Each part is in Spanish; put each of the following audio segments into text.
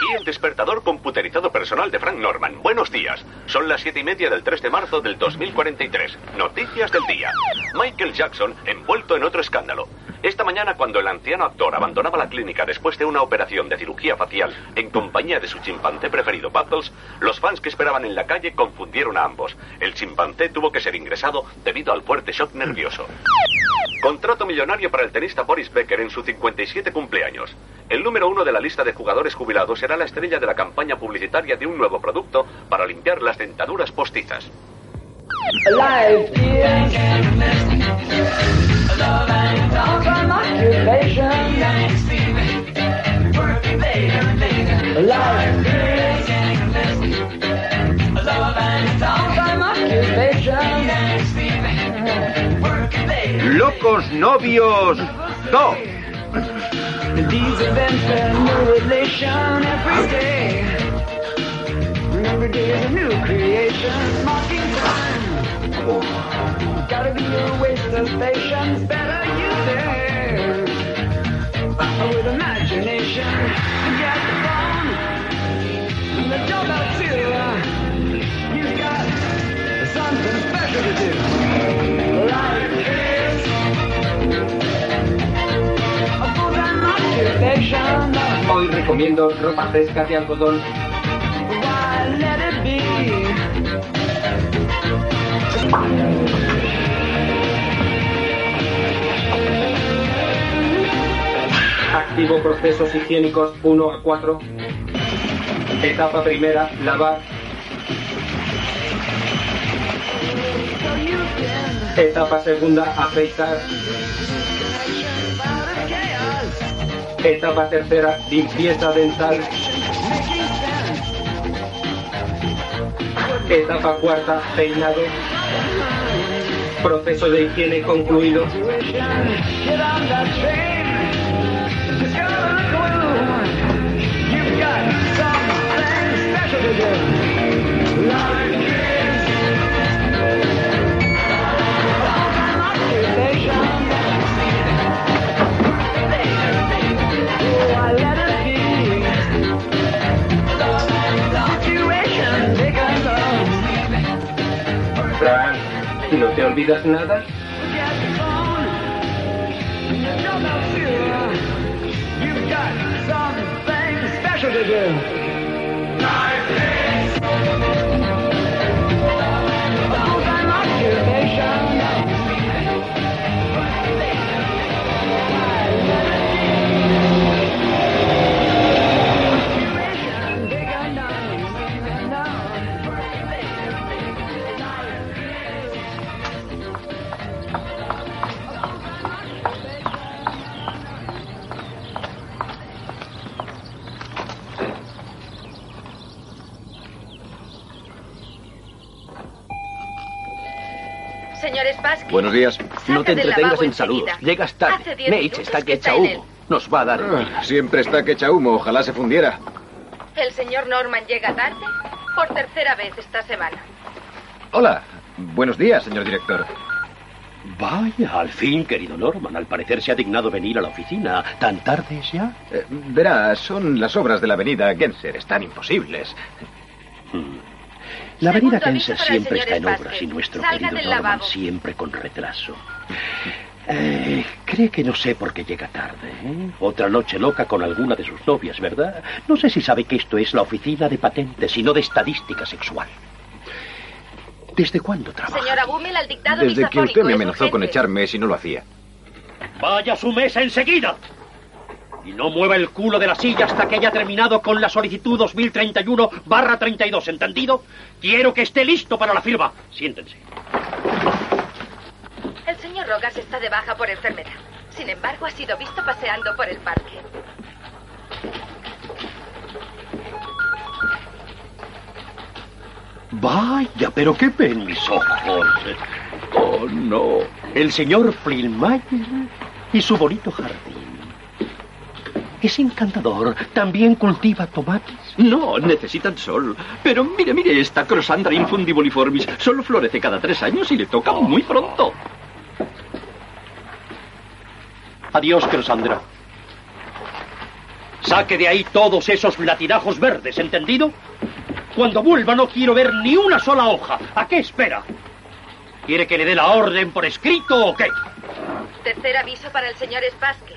Aquí el despertador computerizado personal de Frank Norman. Buenos días. Son las siete y media del 3 de marzo del 2043. Noticias del día. Michael Jackson envuelto en otro escándalo. Esta mañana, cuando el anciano actor abandonaba la clínica después de una operación de cirugía facial en compañía de su chimpancé preferido, Bubbles, los fans que esperaban en la calle confundieron a ambos. El chimpancé tuvo que ser ingresado debido al fuerte shock nervioso. Contrato millonario para el tenista Boris Becker en su 57 cumpleaños. El número uno de la lista de jugadores jubilados será la estrella de la campaña publicitaria de un nuevo producto para limpiar las dentaduras postizas. Locos Novios 2. These Hoy recomiendo ropa fresca de algodón. Activo procesos higiénicos 1 a 4. Etapa primera, lavar. Etapa segunda, afeitar. Etapa tercera, limpieza dental. Etapa cuarta, peinado. Proceso de higiene concluido. You've. ¿No te olvidas nada? Get the phone. You know that too. You've got something special to do. Buenos días. No te entretengas en saludos. Llegas tarde. Nate está que echa humo. Nos va a dar. Ah, siempre está que echa humo. Ojalá se fundiera. El señor Norman llega tarde por tercera vez esta semana. Hola. Buenos días, señor director. Vaya, al fin, querido Norman. Al parecer se ha dignado venir a la oficina. ¿Tan tarde es ya? Eh, verá, son las obras de la avenida Genser. Están imposibles. La avenida el siempre está en obras y nuestro Salga querido Norman siempre con retraso. Eh, cree que no sé por qué llega tarde. ¿eh? Otra noche loca con alguna de sus novias, ¿verdad? No sé si sabe que esto es la oficina de patentes y no de estadística sexual. ¿Desde cuándo trabaja? Señora Bummel, al dictado Desde que usted me amenazó con echarme si no lo hacía. Vaya a su mesa enseguida. Y no mueva el culo de la silla hasta que haya terminado con la solicitud 2031 barra 32, ¿entendido? Quiero que esté listo para la firma. Siéntense. El señor Rogas está de baja por enfermedad. Sin embargo, ha sido visto paseando por el parque. Vaya, pero qué ven mis ojos. Oh, no. El señor Flynmayer y su bonito jardín. Es encantador. También cultiva tomates. No, necesitan sol. Pero mire, mire, esta Crosandra infundibuliformis solo florece cada tres años y le toca muy pronto. Adiós, Crosandra. Saque de ahí todos esos latinajos verdes, ¿entendido? Cuando vuelva no quiero ver ni una sola hoja. ¿A qué espera? ¿Quiere que le dé la orden por escrito o qué? Tercer aviso para el señor Spassky.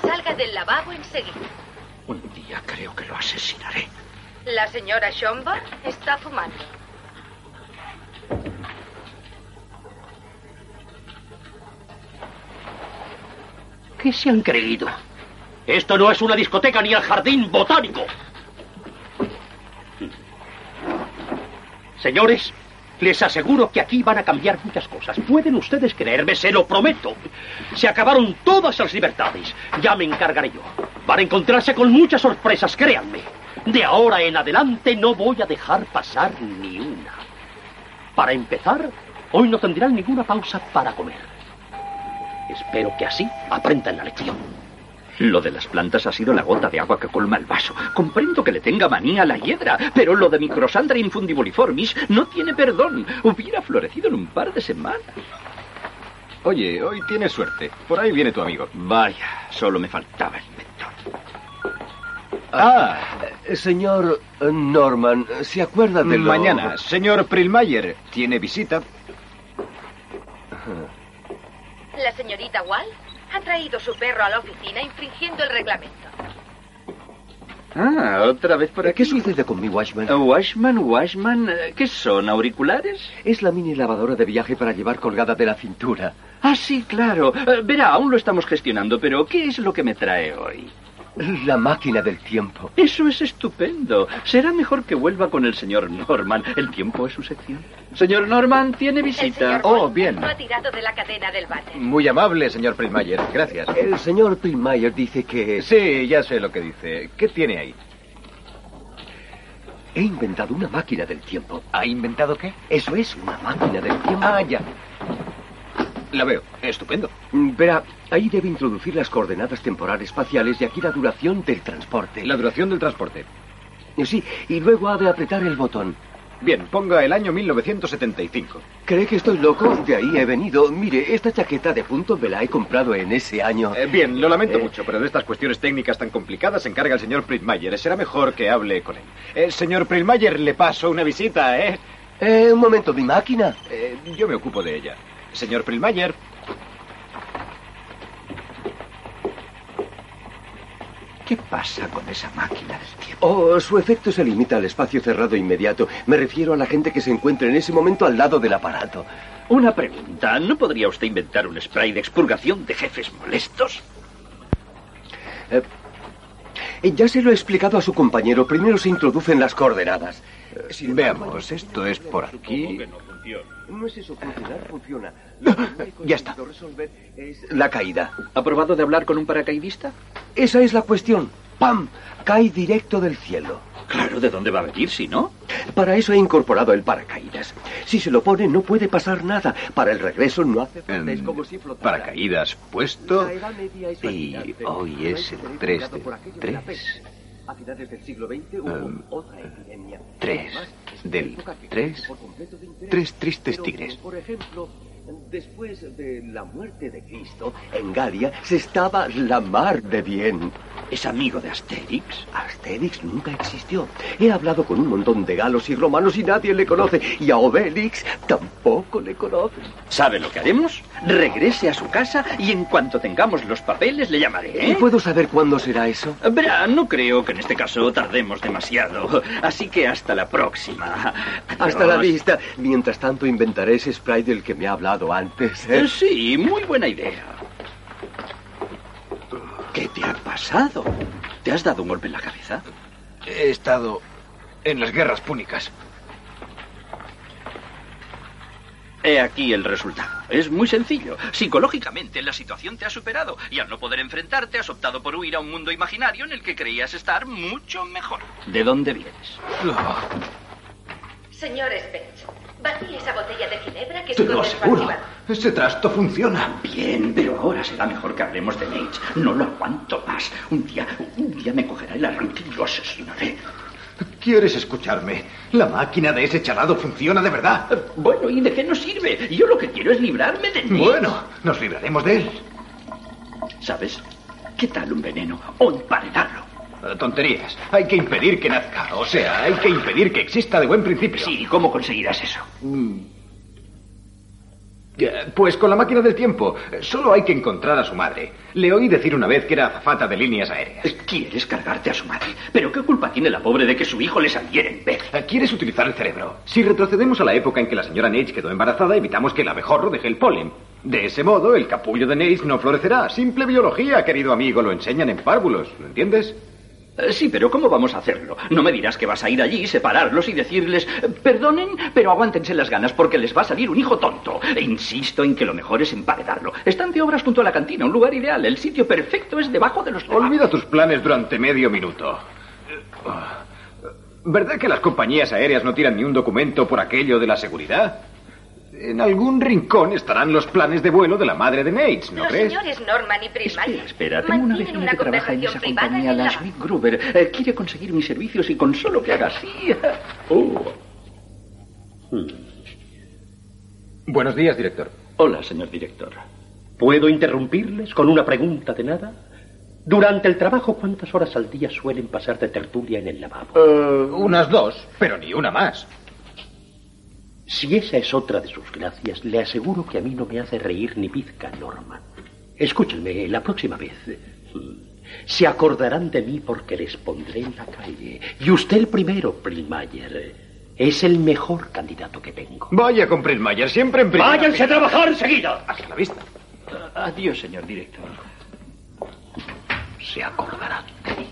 Salga del lavabo enseguida. Un día creo que lo asesinaré. La señora Schomburg está fumando. ¿Qué se han creído? Esto no es una discoteca ni el jardín botánico. Señores, les aseguro que aquí van a cambiar muchas cosas. Pueden ustedes creerme, se lo prometo. Se acabaron todas las libertades. Ya me encargaré yo. Van a encontrarse con muchas sorpresas, créanme. De ahora en adelante no voy a dejar pasar ni una. Para empezar, hoy no tendrán ninguna pausa para comer. Espero que así aprendan la lección. Lo de las plantas ha sido la gota de agua que colma el vaso. Comprendo que le tenga manía a la hiedra, pero lo de Microsandra infundibuliformis no tiene perdón. Hubiera florecido en un par de semanas. Oye, hoy tienes suerte. Por ahí viene tu amigo. Vaya, solo me faltaba el mentor. Ah, señor Norman, ¿se acuerda de lo- Mañana, señor Prilmayer, tiene visita. La señorita Wall ha traído su perro a la oficina infringiendo el reglamento. Ah, otra vez por aquí. ¿Qué sucede con mi Washman? Uh, Washman, Washman, eh, ¿qué son? ¿Auriculares? Es la mini lavadora de viaje para llevar colgada de la cintura. Ah, sí, claro. Eh, verá, aún lo estamos gestionando, pero ¿qué es lo que me trae hoy? La máquina del tiempo. Eso es estupendo. Será mejor que vuelva con el señor Norman. El tiempo es su sección. Señor Norman, tiene El visita. señor Oh, bien. no ha tirado de la cadena del váter. Muy amable, señor Prilmayer. Gracias. El señor Pillmeyer dice que Sí, ya sé lo que dice. ¿Qué tiene ahí? he inventado una máquina del tiempo. ¿Ha inventado qué? Eso es, una máquina del tiempo. Ah, ya. La veo. Estupendo. Verá, ahí debe introducir las coordenadas temporales espaciales y aquí la duración del transporte. La duración del transporte. Sí, y luego ha de apretar el botón. Bien, ponga el año 1975. ¿Cree que estoy loco? De ahí he venido. Mire, esta chaqueta de punto me la he comprado en ese año. Eh, bien, lo lamento Eh. mucho, pero de estas cuestiones técnicas tan complicadas se encarga el señor Prilmayer. Será mejor que hable con él. Eh, señor Prilmayer, le paso una visita, ¿eh? Eh, un momento, mi máquina. Eh, Yo me ocupo de ella. Señor Prilmayer. ¿Qué pasa con esa máquina del tiempo? Oh, su efecto se limita al espacio cerrado inmediato. Me refiero a la gente que se encuentre en ese momento al lado del aparato. Una pregunta. ¿No podría usted inventar un spray de expurgación de jefes molestos? Eh, ya se lo he explicado a su compañero. Primero se introducen las coordenadas. Eh, Veamos, esto es por aquí. No es eso, funcionar funciona. Lo que Ya está. conseguido resolver es la caída. ¿Ha probado de hablar con un paracaidista? Esa es la cuestión. ¡Pam! Cae directo del cielo. Claro, ¿de dónde va a venir si no? Para eso he incorporado el paracaídas. Si se lo pone, no puede pasar nada. Para el regreso no hace falta. Es como si flotara. Paracaídas puesto. Y hoy es el Diferente 3 dado de por aquello de 3. A finales del siglo XX hubo Um, otra epidemia. 3 Además, es una del época que 3. es por completo de interés. Tres tristes Pero, tigres. Por ejemplo, después de la muerte de Cristo, en Galia se estaba la mar de bien. ¿Es amigo de Asterix? Asterix nunca existió. He hablado con un montón de galos y romanos y nadie le conoce. Y a Obélix tampoco le conoce. ¿Sabe lo que haremos? Regrese a su casa y en cuanto tengamos los papeles le llamaré. ¿Y ¿eh? puedo saber cuándo será eso? Verá, no creo que en este caso tardemos demasiado. Así que hasta la próxima. Hasta la vista. Mientras tanto inventaré ese spray del que me ha hablado antes. ¿eh? Eh, Sí, muy buena idea. ¿Qué te ha pasado? ¿Te has dado un golpe en la cabeza? He estado en las guerras púnicas. He aquí el resultado. Es muy sencillo. Psicológicamente la situación te ha superado y al no poder enfrentarte has optado por huir a un mundo imaginario en el que creías estar mucho mejor. ¿De dónde vienes? Señor Spence, batí esa botella de ginebra que Te lo aseguro. Ese trasto funciona. Bien, pero ahora será mejor que hablemos de Nate. No lo aguanto más. Un día, un día me cogerá el arranque y lo asesinaré. ¿Quieres escucharme? La máquina de ese charado funciona de verdad. Bueno, ¿y de qué nos sirve? Yo lo que quiero es librarme de Nate. Bueno, nos libraremos de él. ¿Sabes? ¿Qué tal un veneno o emparedarlo? Tonterías. Hay que impedir que nazca. O sea, hay que impedir que exista de buen principio. Sí, ¿y cómo conseguirás eso? Eh, Pues con la máquina del tiempo. Solo hay que encontrar a su madre. Le oí decir una vez que era azafata de líneas aéreas. ¿Quieres cargarte a su madre? ¿Pero qué culpa tiene la pobre de que su hijo le saliera en vez? Eh, ¿Quieres utilizar el cerebro? Si retrocedemos a la época en que la señora Nage quedó embarazada, evitamos que el abejorro deje el polen. De ese modo, el capullo de Nage no florecerá. Simple biología, querido amigo. Lo enseñan en párvulos. ¿Lo entiendes? Eh, Sí, pero ¿cómo vamos a hacerlo? No me dirás que vas a ir allí, separarlos y decirles, "Eh, perdonen, pero aguántense las ganas porque les va a salir un hijo tonto. E insisto en que lo mejor es emparedarlo. Están de obras junto a la cantina, un lugar ideal. El sitio perfecto es debajo de los. Olvida tus planes durante medio minuto. ¿Verdad que las compañías aéreas no tiran ni un documento por aquello de la seguridad? En algún rincón estarán los planes de vuelo de la madre de Nates, ¿no Los crees? señores Norman y Prismayer Espera, tengo una vecina una que trabaja en esa compañía, la. Smith Gruber. Eh, quiere conseguir mis servicios y con solo que haga así... Oh. Buenos días, director. Hola, señor director. ¿Puedo interrumpirles con una pregunta de nada? Durante el trabajo, ¿cuántas horas al día suelen pasar de tertulia en el lavabo? Eh, unas dos, pero ni una más. Si esa es otra de sus gracias, le aseguro que a mí no me hace reír ni pizca, Norman. Escúchenme, la próxima vez. hmm, Se acordarán de mí porque les pondré en la calle. Y usted el primero, Primayer. Es el mejor candidato que tengo. Vaya con Prismayer, siempre en primera ¡Váyanse a trabajar enseguida! Hasta la vista. Adiós, señor director. Se acordarán de mí.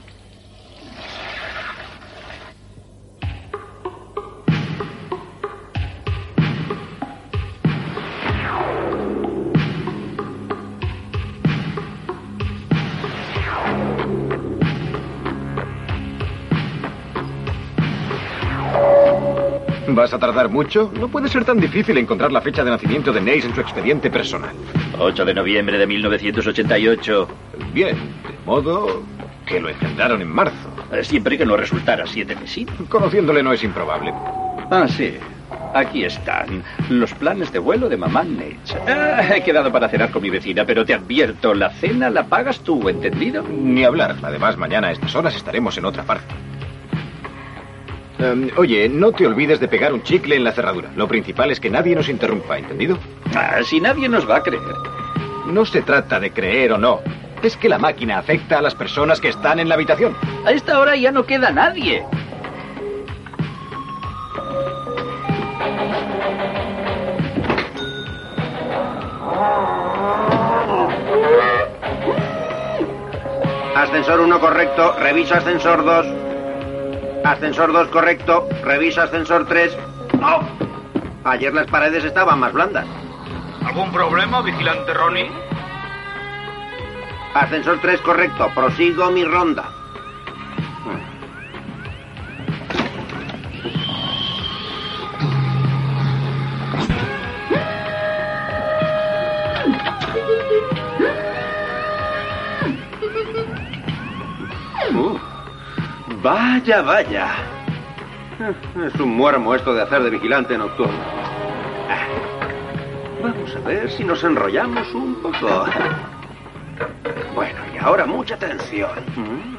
¿Vas a tardar mucho? No puede ser tan difícil encontrar la fecha de nacimiento de Nace en su expediente personal. 8 de noviembre de 1988. Bien, de modo que lo engendraron en marzo. Siempre que no resultara siete mesinos. Conociéndole no es improbable. Ah, sí. Aquí están los planes de vuelo de mamá Nate. Ah, he quedado para cenar con mi vecina, pero te advierto, la cena la pagas tú, ¿entendido? Ni hablar. Además, mañana a estas horas estaremos en otra parte. Em, oye, no te olvides de pegar un chicle en la cerradura. Lo principal es que nadie nos interrumpa, ¿entendido? Ah, si nadie nos va a creer. No se trata de creer o no. Es que la máquina afecta a las personas que están en la habitación. A esta hora ya no queda nadie. Ascensor 1 correcto, reviso ascensor 2. Ascensor 2 correcto, reviso ascensor 3. ¡Oh! Ayer las paredes estaban más blandas. ¿Algún problema, vigilante Ronnie? Ascensor 3 correcto, prosigo mi ronda. Uh, vaya, vaya. Es un muermo esto de hacer de vigilante nocturno. Ah, Vamos a ver si nos enrollamos un poco. Bueno, y ahora mucha atención. Mm.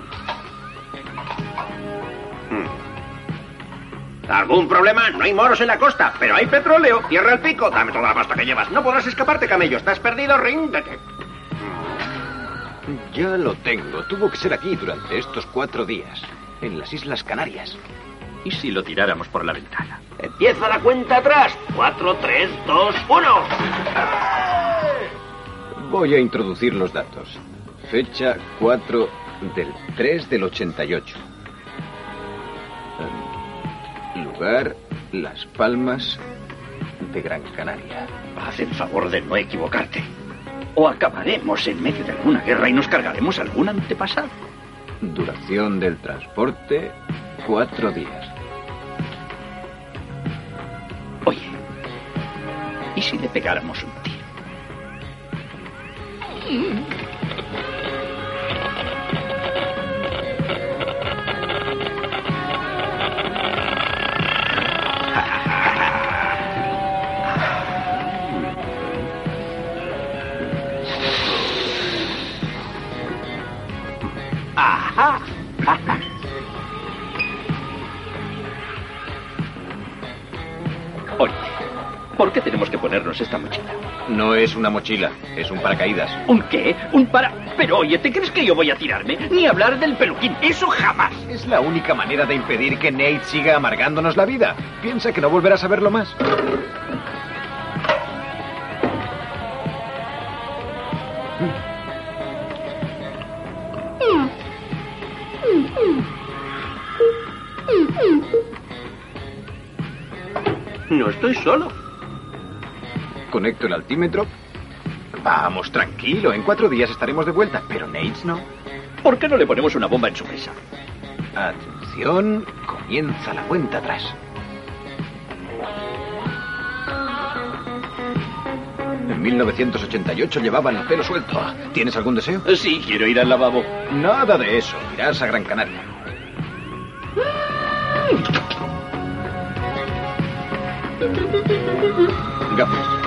¿Algún problema? No hay moros en la costa, pero hay petróleo. Cierra el pico. Dame toda la pasta que llevas. No podrás escaparte, camello. Estás perdido. Ríndete. Ya lo tengo. Tuvo que ser aquí durante estos cuatro días. En las Islas Canarias. ¿Y si lo tiráramos por la ventana? Empieza la cuenta atrás. 4, 3, 2, 1. Voy a introducir los datos. Fecha 4 del 3 del 88. Em, Lugar, Las Palmas de Gran Canaria. Haz el favor de no equivocarte. O acabaremos en medio de alguna guerra y nos cargaremos algún antepasado. Duración del transporte, cuatro días. Oye, ¿y si le pegáramos un tiro? ¿Por qué tenemos que ponernos esta mochila? No es una mochila, es un paracaídas. ¿Un qué? ¿Un para...? Pero oye, ¿te crees que yo voy a tirarme? Ni hablar del peluquín, eso jamás. Es la única manera de impedir que Nate siga amargándonos la vida. Piensa que no volverás a verlo más. No estoy solo. Conecto el altímetro. Vamos, tranquilo, en cuatro días estaremos de vuelta, pero Nate no. ¿Por qué no le ponemos una bomba en su mesa? Atención, comienza la cuenta atrás. En 1988 llevaban el pelo suelto. ¿Tienes algún deseo? Sí, quiero ir al lavabo. Nada de eso. Irás a Gran Canaria. Gafas.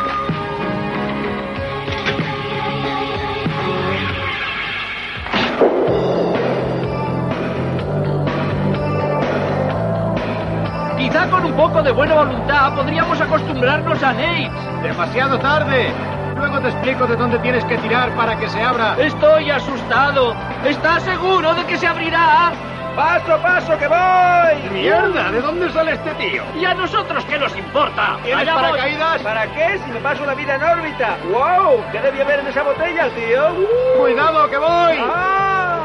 Quizá con un poco de buena voluntad podríamos acostumbrarnos a Nate. Demasiado tarde. Luego te explico de dónde tienes que tirar para que se abra. Estoy asustado. ¿Estás seguro de que se abrirá? ¡Paso, paso, que voy! ¡Mierda! ¿De dónde sale este tío? ¿Y a nosotros qué nos importa? ¿Tienes paracaídas? ¿Para qué? Si me paso la vida en órbita. ¡Wow! ¿Qué debía haber en esa botella, tío? Uh. ¡Cuidado, que voy! ¡Ah!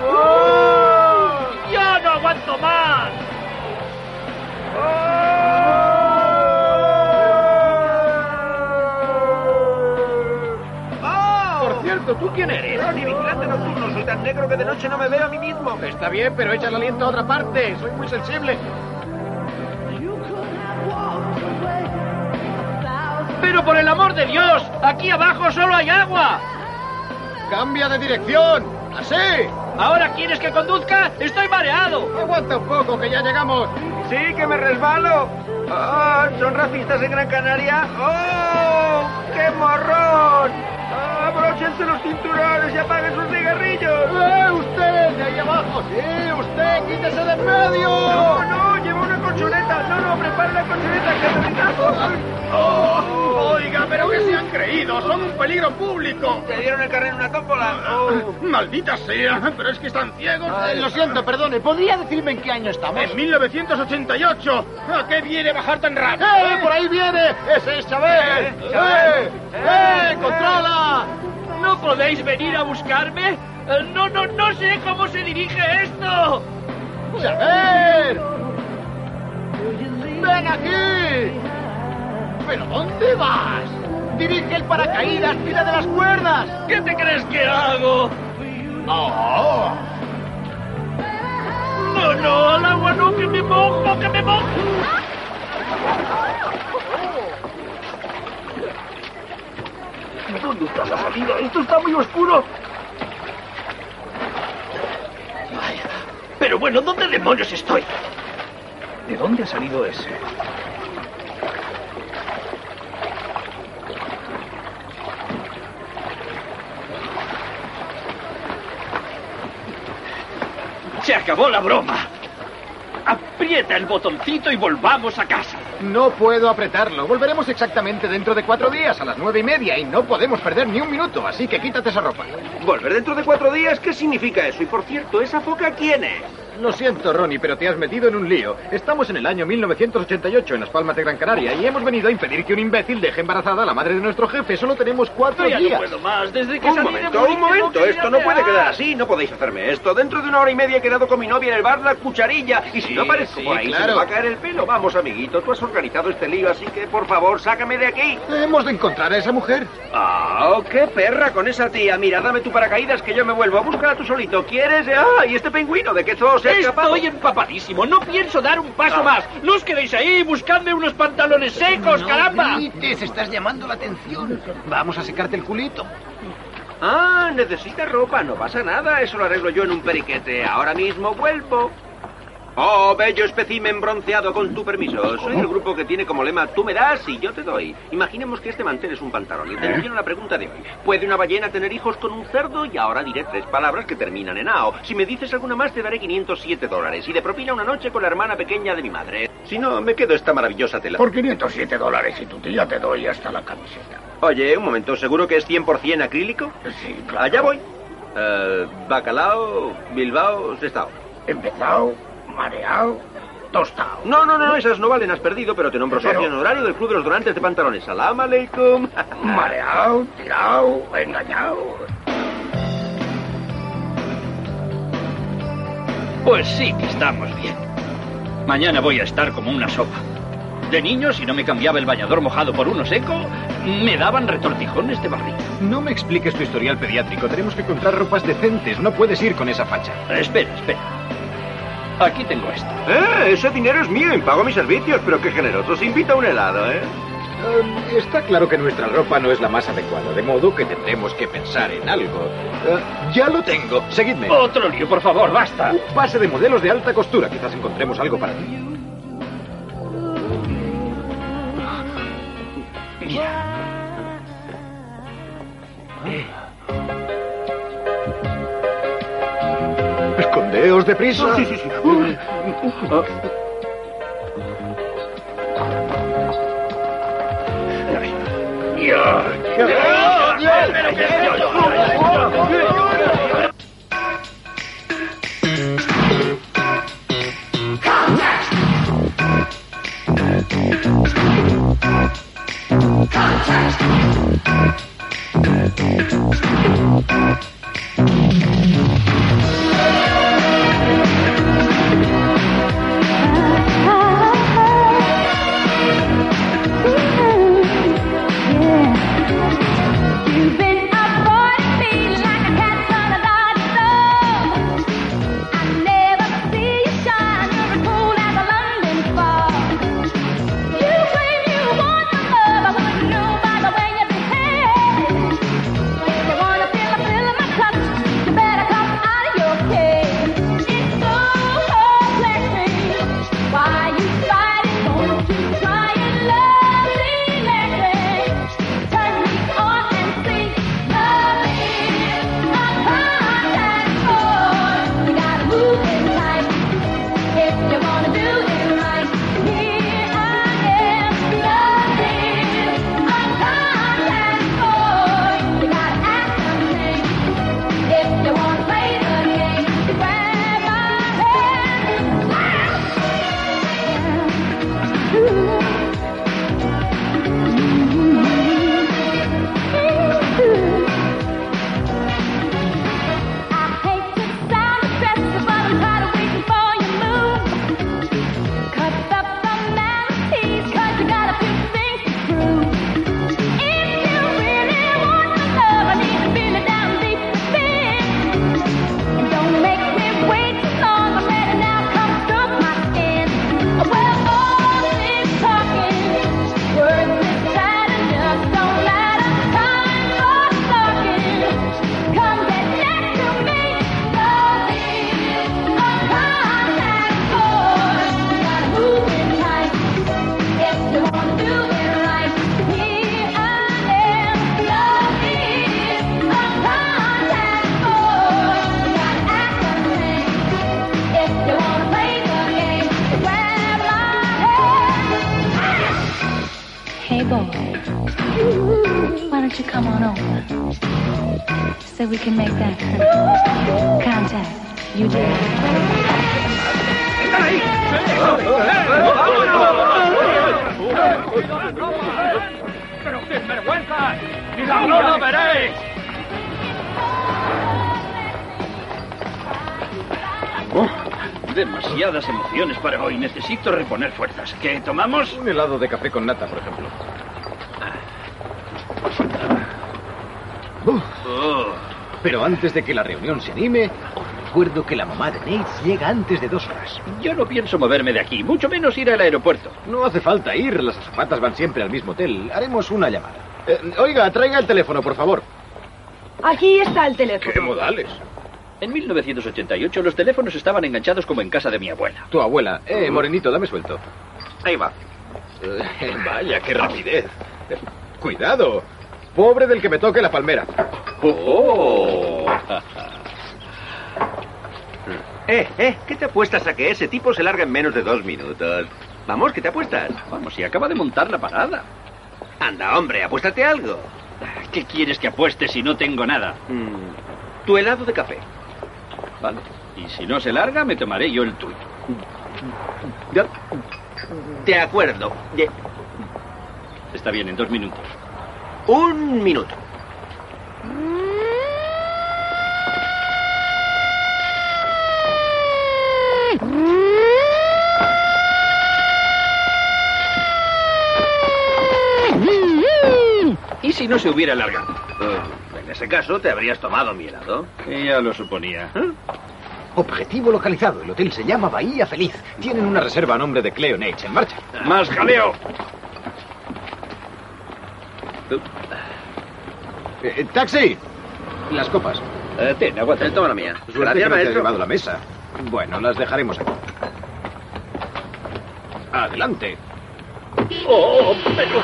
¡Wow! ¡Ya no aguanto más! Por cierto, ¿tú quién eres? Ronnie, vigilante nocturno. Soy tan negro que de noche no me veo a mí mismo. Está bien, pero echa el aliento a otra parte. Soy muy sensible. ¡Pero por el amor de Dios! ¡Aquí abajo solo hay agua! ¡Cambia de dirección! ¡Así! ¿Ahora quieres que conduzca? ¡Estoy mareado! Aguanta un poco, que ya llegamos. Sí, que me resbalo. Ah, ¿Son racistas en Gran Canaria? ¡Oh! ¡Qué morrón! Ah, Abróchense los cinturones y apaguen sus cigarrillos. ¡Eh, usted! ¡De ahí abajo! ¡Sí, usted! ¡Quítese de en medio! No, no, lleva una colchoneta. No, no, prepara la colchoneta que. ¡Oh! Oiga, pero que se han creído. Son un peligro público. ¿Te dieron el carril en una tómbola? Oh. Maldita sea, pero es que están ciegos. Ay, lo siento, perdone. ¿Podría decirme en qué año estamos? En 1988. ¿A qué viene bajar tan rápido? ¡Eh, por ahí viene! ¡Ese es Chabel! ¿Eh? Chabel. ¡Eh! ¡Eh! ¡Controla! ¿No podéis venir a buscarme? Eh, No, no, no sé cómo se dirige esto. ¡Chabel! ¡Ven aquí! ¿Pero dónde vas? Dirige el paracaídas, tira de las cuerdas. ¿Qué te crees que hago? ¡Oh! No, no, al agua no, que me mojo, que me mojo. ¿Dónde está la salida? Esto está muy oscuro. Vaya. Pero bueno, ¿dónde demonios estoy? ¿De dónde ha salido ese? Se acabó la broma. Aprieta el botoncito y volvamos a casa. No puedo apretarlo. Volveremos exactamente dentro de cuatro días, a las nueve y media, y no podemos perder ni un minuto, así que quítate esa ropa. ¿Volver dentro de cuatro días? ¿Qué significa eso? Y por cierto, ¿esa foca quién es? Lo siento, Ronnie, pero te has metido en un lío. Estamos en el año 1988 en Las Palmas de Gran Canaria y hemos venido a impedir que un imbécil deje embarazada a la madre de nuestro jefe. Solo tenemos cuatro Ya no puedo más. Desde que Un momento, un momento. Esto no puede quedar así. No podéis hacerme esto. Dentro de una hora y media he quedado con mi novia en el bar La Cucharilla. Y si Sí, no aparezco sí, por ahí, se claro. me va a caer el pelo. Vamos, amiguito, tú has organizado este lío, así que, por favor, sácame de aquí. Hemos de encontrar a esa mujer. ¡Ah, qué perra con esa tía! Mira, dame tu paracaídas que yo me vuelvo. Búscala tú solito. ¿Quieres? ¡Ah, y este pingüino! ¿De qué se escapado? Estoy empapadísimo. No pienso dar un paso más. No os quedéis ahí. Buscadme unos pantalones secos, caramba. grites, estás llamando la atención. Vamos a secarte el culito. Ah, necesita ropa. No pasa nada. Eso lo arreglo yo en un periquete. Ahora mismo vuelvo. Oh, bello espécimen bronceado, con tu permiso. Soy el grupo que tiene como lema tú me das y yo te doy. Imaginemos que este mantel es un pantalón. Y atención a la pregunta de hoy. ¿Puede una ballena tener hijos con un cerdo? Y ahora diré tres palabras que terminan en AO. Si me dices alguna más, te daré 507 dólares. Y de propina una noche con la hermana pequeña de mi madre. Si no, me quedo esta maravillosa tela. Por 507 dólares y tu tía te doy hasta la camiseta. Oye, un momento, ¿seguro que es 100% acrílico? Sí, claro. Allá voy. Eh, bacalao, Bilbao, Sestao. Empezado, mareado, tostado. No, no, no, esas no valen, has perdido, pero te nombro socio Pero- horario del Club de los Donantes de Pantalones. Salam aleikum. Mareado, tirado, engañado. Pues sí que estamos bien. Mañana voy a estar como una sopa. De niño, si no me cambiaba el bañador mojado por uno seco, me daban retortijones de barriga. No me expliques tu historial pediátrico. Tenemos que encontrar ropas decentes. No puedes ir con esa facha. Espera, espera. Aquí tengo esto. Eh, ese dinero es mío y pago mis servicios, pero qué generosos. Invita a un helado, ¿eh? Eh, está claro que nuestra ropa no es la más adecuada, de modo que tendremos que pensar en algo. Eh, ya lo tengo. Seguidme. Otro lío, por favor, basta. Un pase de modelos de alta costura. Quizás encontremos algo para ti. Escondeos deprisa. Sí, sí, sí. You've Necesito reponer fuerzas. ¿Qué tomamos? Un helado de café con nata, por ejemplo. Oh, pero antes de que la reunión se anime, os recuerdo que la mamá de Nate llega antes de dos horas. yo no pienso moverme de aquí, mucho menos ir al aeropuerto. No hace falta ir, las azafatas van siempre al mismo hotel. Haremos una llamada. Eh, oiga, traiga el teléfono, por favor. Aquí está el teléfono. ¿Qué modales? En 1988 los teléfonos estaban enganchados como en casa de mi abuela. Tu abuela. Eh, morenito, dame suelto. Ahí va. Eh, vaya, qué rapidez. Eh, Cuidado. Pobre del que me toque la palmera. ¡Oh! Eh, eh, ¿qué te apuestas a que ese tipo se larga en menos de dos minutos? Vamos, ¿qué te apuestas? Vamos, si acaba de montar la parada. Anda, hombre, apuéstate algo. ¿Qué quieres que apueste si no tengo nada? Mm, tu helado de café. Vale. Y si no se larga, me tomaré yo el tuyo. De acuerdo. Está bien, en dos minutos. Un minuto. ¿Y si no se hubiera alargado? En ese caso, te habrías tomado mi helado. Eh, Ya lo suponía. Objetivo localizado. El hotel se llama Bahía Feliz. Tienen una reserva a nombre de Cleo Nage. En marcha. ¡Más jaleo! Eh, eh, ¡Taxi! Las copas. Eh, ten, aguanta. Eh, toma la mía. Suerte Gracias, que no te has maestro. llevado la mesa. Bueno, las dejaremos aquí. Adelante. ¡Oh, pero...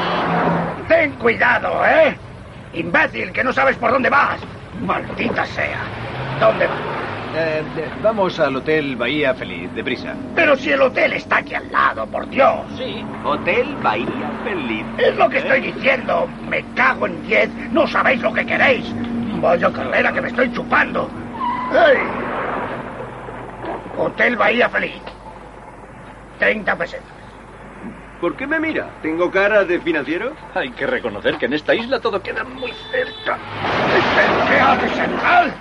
Ten cuidado, ¿eh? Imbécil, que no sabes por dónde vas. Maldita sea. ¿Dónde vas? Eh, eh, vamos al Hotel Bahía Feliz, deprisa. Pero si el hotel está aquí al lado, por Dios. Sí. Hotel Bahía Feliz. Es lo que estoy diciendo. Me cago en diez. No sabéis lo que queréis. Vaya carrera que me estoy chupando. ¡Ey! Hotel Bahía Feliz. 30 pesetas. ¿Por qué me mira? ¿Tengo cara de financiero? Hay que reconocer que en esta isla todo queda muy cerca. ¿Pero qué haces, animal?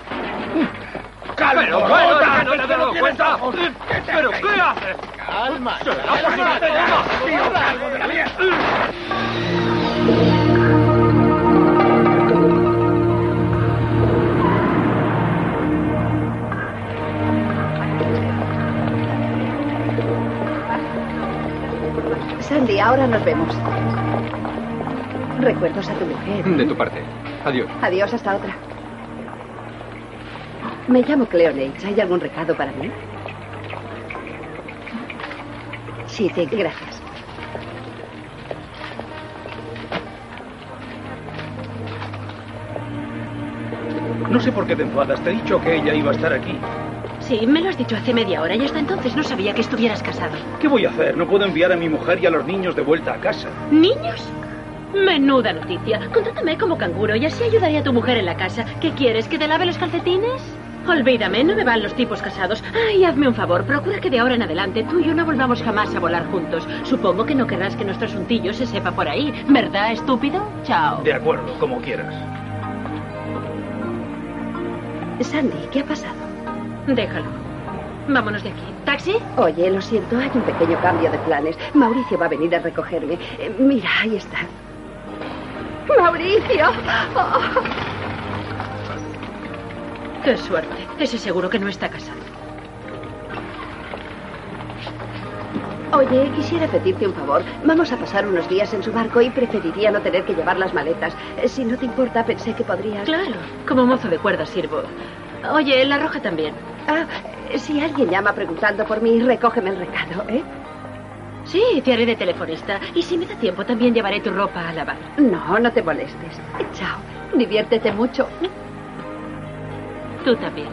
Pero, ¡Calma! bueno, es que no te has dado cuenta. ¿Pero qué haces? ¡Calma! Sandy, ahora nos vemos. Recuerdos a tu mujer. De tu parte. Adiós. Adiós, hasta otra. Me llamo Cleo Leitch. ¿Hay algún recado para mí? Sí, te... gracias. No sé por qué te enfadas. Te he dicho que ella iba a estar aquí. Sí, me lo has dicho hace media hora y hasta entonces no sabía que estuvieras casado. ¿Qué voy a hacer? No puedo enviar a mi mujer y a los niños de vuelta a casa. ¿Niños? Menuda noticia. Contrátame como canguro y así ayudaré a tu mujer en la casa. ¿Qué quieres? ¿Que te lave los calcetines? Olvídame, no me van los tipos casados. Ay, hazme un favor, procura que de ahora en adelante tú y yo no volvamos jamás a volar juntos. Supongo que no querrás que nuestro asuntillo se sepa por ahí, ¿verdad, estúpido? Chao. De acuerdo, como quieras. Sandy, ¿qué ha pasado? Déjalo. Vámonos de aquí. ¿Taxi? Oye, lo siento, hay un pequeño cambio de planes. Mauricio va a venir a recogerme. Eh, mira, ahí está. ¡Mauricio! Oh. Qué suerte. Ese seguro que no está casado. Oye, quisiera pedirte un favor. Vamos a pasar unos días en su barco y preferiría no tener que llevar las maletas. Eh, Si no te importa, pensé que podrías... Claro, como mozo de cuerda sirvo. Oye, la roja también. Ah, si alguien llama preguntando por mí, recógeme el recado, ¿eh? Sí, te haré de telefonista. Y si me da tiempo, también llevaré tu ropa a lavar. No, no te molestes. Chao. Diviértete mucho. Tú también.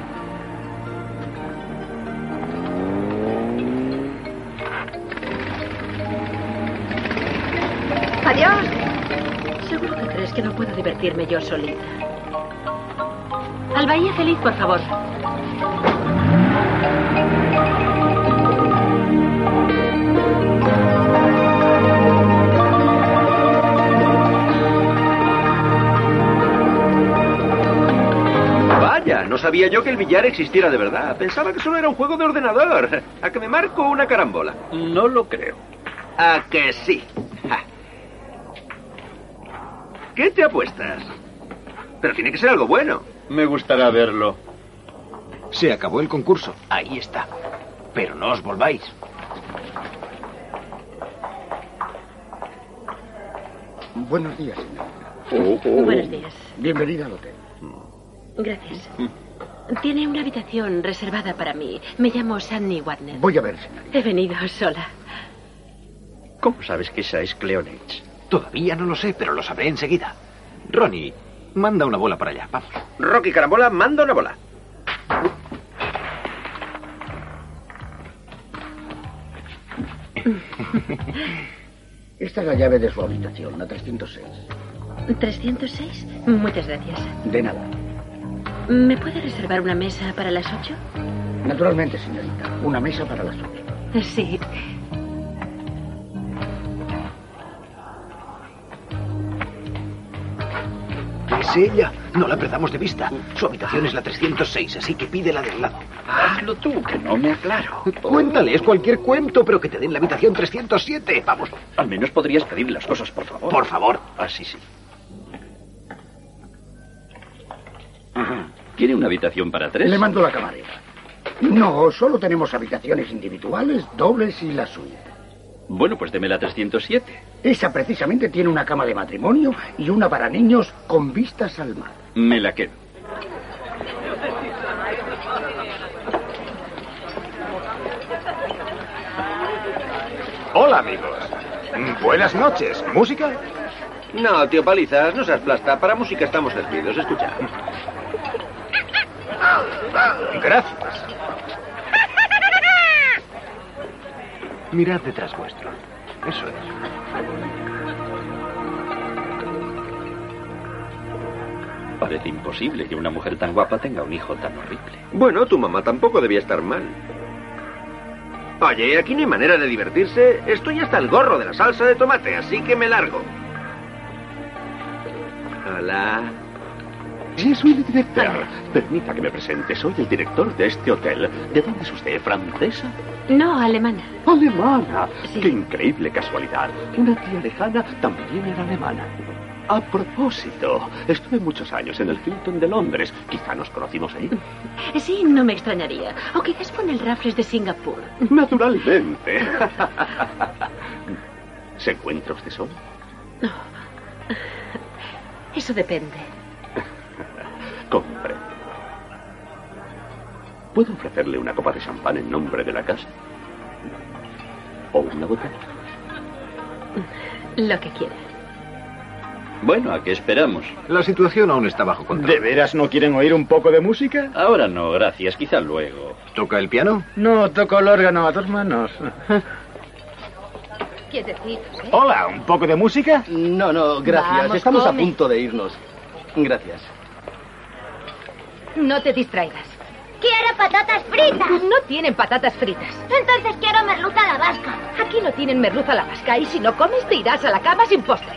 Adiós. Seguro que crees que no puedo divertirme yo solita. Al Bahía Feliz, por favor. No sabía yo que el billar existiera de verdad. Pensaba que solo era un juego de ordenador. ¿A que me marco una carambola? No lo creo. ¿A que sí? ¿Qué te apuestas? Pero tiene que ser algo bueno. Me gustará verlo. Se acabó el concurso. Ahí está. Pero no os volváis. Buenos días, señor. Buenos días. Bienvenida al hotel. Gracias. Tiene una habitación reservada para mí. Me llamo Sandy Wadner. Voy a ver, señorita. He venido sola. ¿Cómo sabes que esa es Cleonage? Todavía no lo sé, pero lo sabré enseguida. Ronnie, manda una bola para allá. Vamos. Rocky Carambola, manda una bola. Esta es la llave de su habitación, la 306. ¿306? Muchas gracias. De nada. ¿Me puede reservar una mesa para las ocho? Naturalmente, señorita. Una mesa para las ocho. Sí. Es ella. No la perdamos de vista. Su habitación es la 306, así que pídela de al lado. Hazlo tú, que no me aclaro. Cuéntale, es cualquier cuento, pero que te den la habitación 307. Vamos. Al menos podrías pedir las cosas, por favor. Por favor. Ah, sí, sí. ¿Quiere una habitación para tres? Le mando la camarera. No, solo tenemos habitaciones individuales, dobles y la suite. Bueno, pues deme la 307. Esa precisamente tiene una cama de matrimonio y una para niños con vistas al mar. Me la quedo. Hola, amigos. Buenas noches. ¿Música? No, tío Palizas, no seas plasta. Para música estamos servidos. Escucha. Gracias. Mirad detrás vuestro. Eso es. Parece imposible que una mujer tan guapa tenga un hijo tan horrible. Bueno, tu mamá tampoco debía estar mal. Oye, aquí no hay manera de divertirse. Estoy hasta el gorro de la salsa de tomate, así que me largo. Hola. Sí, soy el director. Permita que me presente. Soy el director de este hotel. ¿De dónde es usted? ¿Francesa? No, alemana. Alemana. Qué increíble casualidad. Una tía lejana también era alemana. A propósito, estuve muchos años en el Hilton de Londres. Quizá nos conocimos ahí. Sí, no me extrañaría. O quizás con el Raffles de Singapur. Naturalmente. ¿Se encuentra usted solo? Eso depende. Comprendo. ¿Puedo ofrecerle una copa de champán en nombre de la casa? ¿O una botella? Lo que quiera. Bueno, ¿a qué esperamos? La situación aún está bajo control. ¿De veras no quieren oír un poco de música? Ahora no, gracias. Quizá luego. ¿Toca el piano? No, toco el órgano a dos manos. Quietecitos, ¿eh? Hola, ¿un poco de música? No, no, gracias. Vamos, Estamos come. a punto de irnos. Gracias. No te distraigas. Quiero patatas fritas. No tienen patatas fritas. Entonces quiero merluza a la vasca. Aquí no tienen merluza a la vasca y si no comes te irás a la cama sin postre.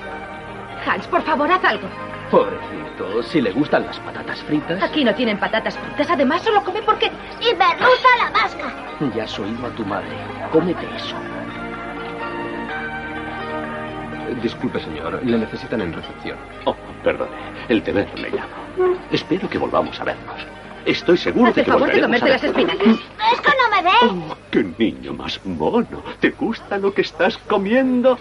Hans, por favor, haz algo. Pobrecito, si le gustan las patatas fritas. Aquí no tienen patatas fritas. Además, solo come porque... Y merluza a la vasca. Ya has oído a tu madre. Cómete eso. Disculpe, señor. Le necesitan en recepción. Oh, perdone. El deber me llama. Espero que volvamos a vernos. Estoy seguro de que favor de volveremos a comerte las espinacas. Es que no me ve. Oh, ¡Qué niño más mono! ¿Te gusta lo que estás comiendo?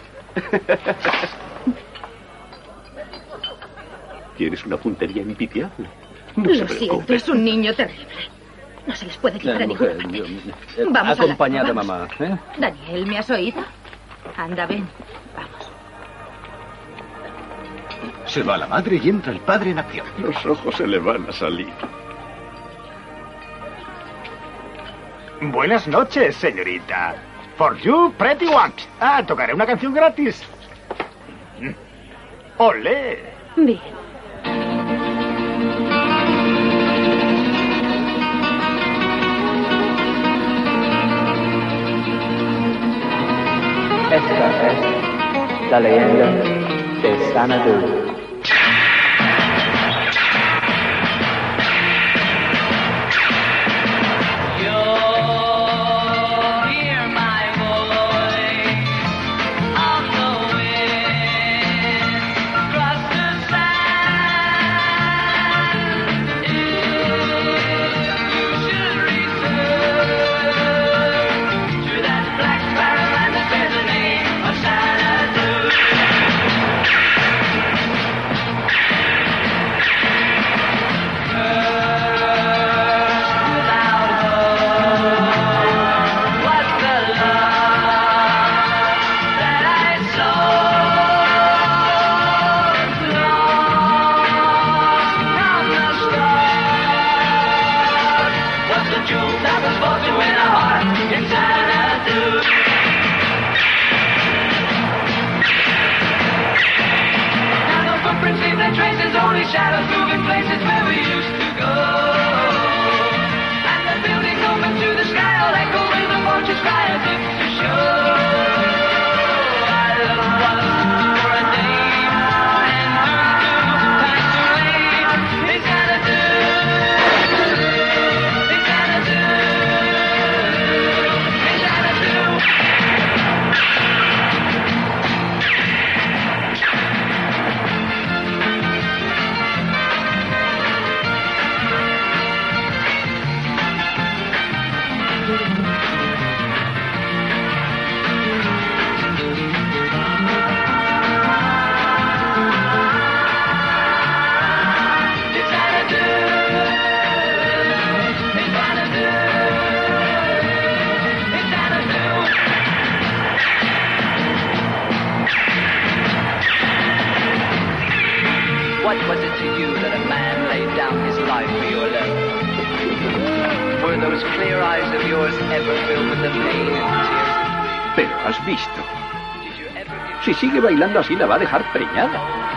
¿Quieres una puntería impitiable? No Lo siento, es un niño terrible. No se les puede quitar a ninguna parte. Eh, Vamos a la mamá. ¿eh? Daniel, ¿me has oído? Anda, ven. Se va la madre y entra el padre en acción. Los ojos se le van a salir. Buenas noches, señorita. For you, pretty one. Ah, tocaré una canción gratis. ¡Olé! Bien. Esta es la leyenda de Sanadu. Bailando así la va a dejar preñada.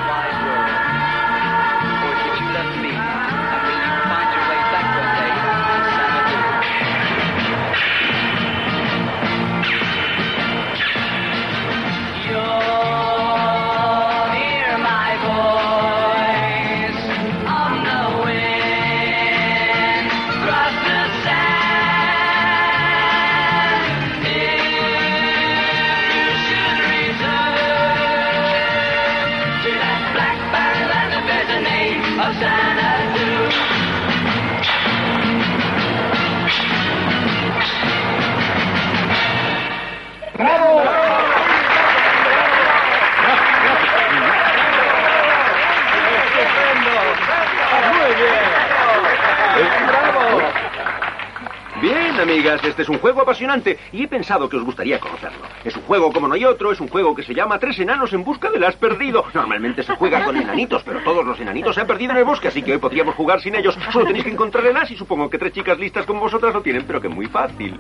Amigas, este es un juego apasionante y he pensado que os gustaría conocerlo. Es un juego como no hay otro, es un juego que se llama Tres enanos en busca del has perdido. Normalmente se juega con enanitos, pero todos los enanitos se han perdido en el bosque, así que hoy podríamos jugar sin ellos. Solo tenéis que encontrar el as y supongo que tres chicas listas como vosotras lo tienen, pero que muy fácil.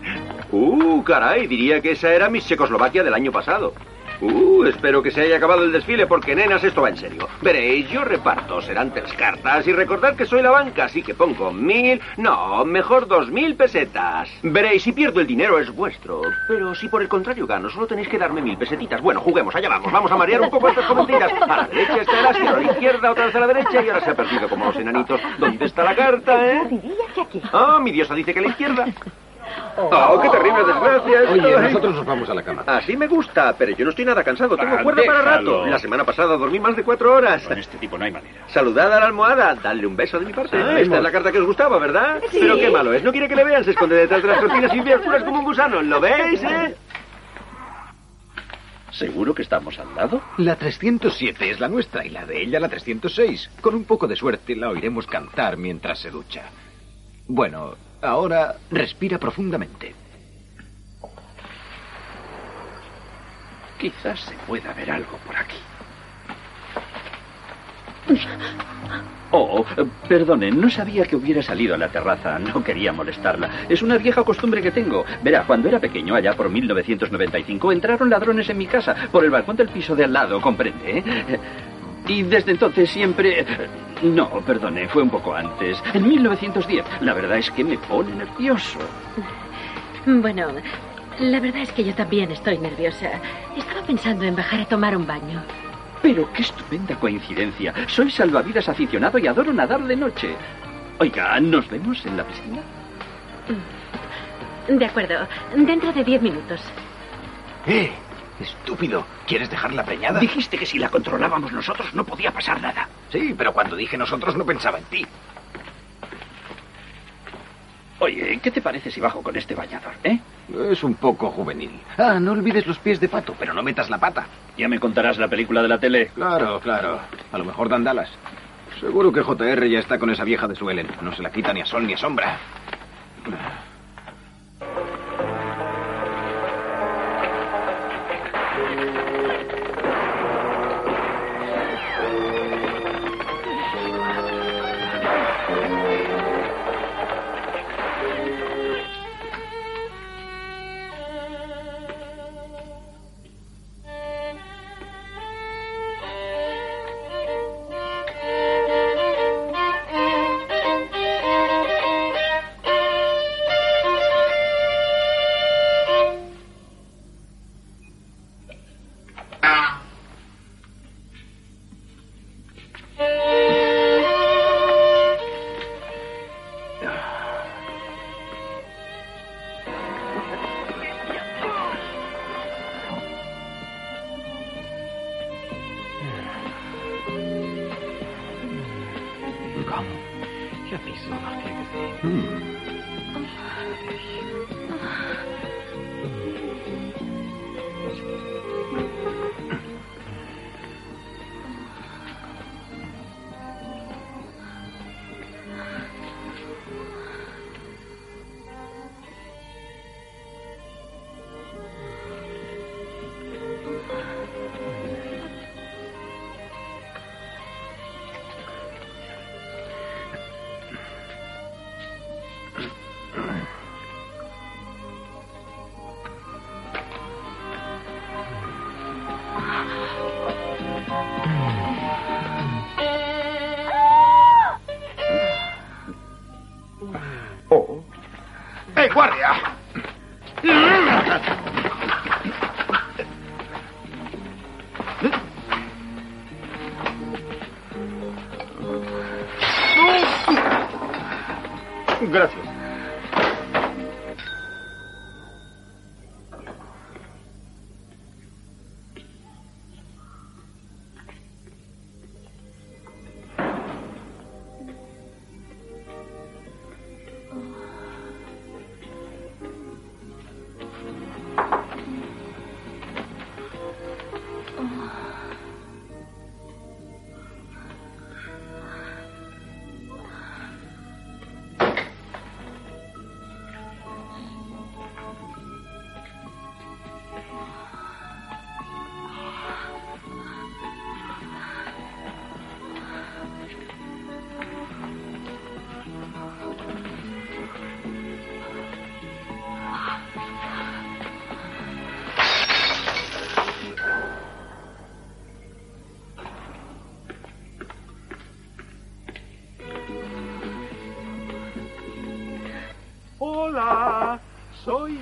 Uh, caray, diría que esa era mi Checoslovaquia del año pasado. Uh, espero que se haya acabado el desfile porque, nenas, esto va en serio. Veréis, yo reparto, serán tres cartas y recordad que soy la banca, así que pongo mil, no, mejor dos mil pesetas. Veréis, si pierdo el dinero es vuestro, pero si por el contrario gano, solo tenéis que darme mil pesetitas. Bueno, juguemos, allá vamos, vamos a marear un poco a estas jovencitas. A la derecha está el as, a la izquierda, otra vez a la derecha y ahora se ha perdido como los enanitos. ¿Dónde está la carta, eh? Ah, mi diosa dice que a la izquierda. Oh, qué terrible desgracia. Oye, nosotros nos vamos a la cama. Así me gusta, pero yo no estoy nada cansado. Tengo Ah, cuerda para rato. La semana pasada dormí más de cuatro horas. Con este tipo no hay manera. Saludad a la almohada. Dadle un beso de mi parte. Ay, Esta es la carta que os gustaba, ¿verdad? Sí. Pero qué malo es. No quiere que le vean. Se esconde detrás de las cortinas y oscuras como un gusano. ¿Lo veis, eh? ¿Seguro que estamos al lado? La 307 es la nuestra y la de ella la 306. Con un poco de suerte la oiremos cantar mientras se ducha. Bueno, ahora respira profundamente. Quizás se pueda ver algo por aquí. Oh, eh, perdone, no sabía que hubiera salido a la terraza. No quería molestarla. Es una vieja costumbre que tengo. Verá, cuando era pequeño, allá por 1995, entraron ladrones en mi casa por el balcón del piso de al lado, ¿comprende? Eh? Y desde entonces siempre... No, perdone, fue un poco antes. En 1910. La verdad es que me pone nervioso. Bueno, la verdad es que yo también estoy nerviosa. Estaba pensando en bajar a tomar un baño. Pero qué estupenda coincidencia. Soy salvavidas aficionado y adoro nadar de noche. Oiga, ¿nos vemos en la piscina? De acuerdo, dentro de diez minutos. ¡Eh! Estúpido. ¿Quieres dejarla preñada? Dijiste que si la controlábamos nosotros no podía pasar nada. Sí, pero cuando dije nosotros no pensaba en ti. Oye, ¿qué te parece si bajo con este bañador, eh? Es un poco juvenil. Ah, no olvides los pies de pato, pero no metas la pata. Ya me contarás la película de la tele. Claro, claro. A lo mejor dan Dallas. Seguro que JR ya está con esa vieja de Suelen. No se la quita ni a sol ni a sombra.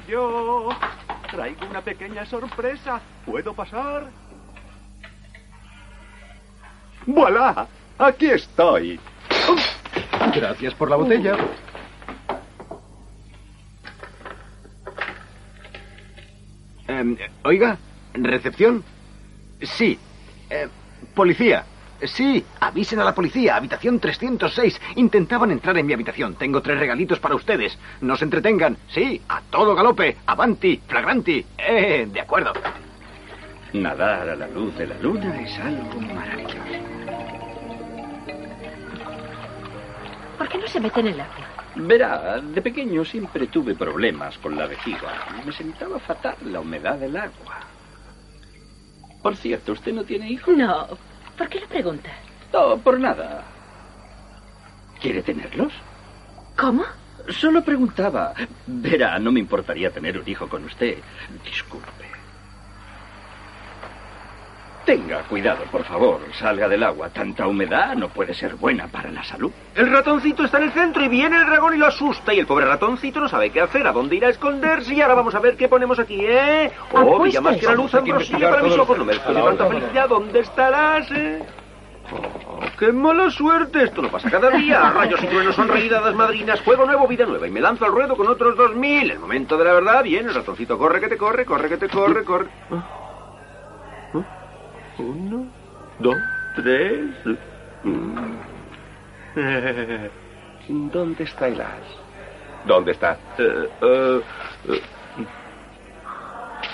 Yo. Traigo una pequeña sorpresa. ¿Puedo pasar? ¡Voilà! Aquí estoy. Gracias por la botella. Em, oiga, ¿recepción? Sí. Eh, policía. Sí, avisen a la policía. Habitación 306. Intentaban entrar en mi habitación. Tengo tres regalitos para ustedes. No se entretengan. Sí, a todo galope. Avanti, flagranti. Eh, de acuerdo. Nadar a la luz de la luna es algo maravilloso. ¿Por qué no se mete en el agua? Verá, de pequeño siempre tuve problemas con la vejiga. Me sentaba fatal la humedad del agua. Por cierto, ¿usted no tiene hijos? No. ¿Por qué lo pregunta? No, por nada. ¿Quiere tenerlos? ¿Cómo? Solo preguntaba. Verá, no me importaría tener un hijo con usted. Disculpe. Tenga cuidado, por favor. Salga del agua. Tanta humedad no puede ser buena para la salud. El ratoncito está en el centro y viene el dragón y lo asusta. Y el pobre ratoncito no sabe qué hacer, a dónde ir a esconderse. Y ahora vamos a ver qué ponemos aquí, ¿eh? Oh, brilla más que la luz ambrosía para mis ojos. No a la tanta felicidad. ¿Dónde estarás, eh? Oh, ¡Qué mala suerte! Esto no pasa cada día. Rayos y truenos son reídas madrinas. Juego nuevo, vida nueva. Y me lanzo al ruedo con otros dos mil. El momento de la verdad. Bien, el ratoncito corre que te corre, corre que te corre, corre. Uno, dos, tres. Mm. ¿Dónde está el as? ¿Dónde está? Eh, eh, eh.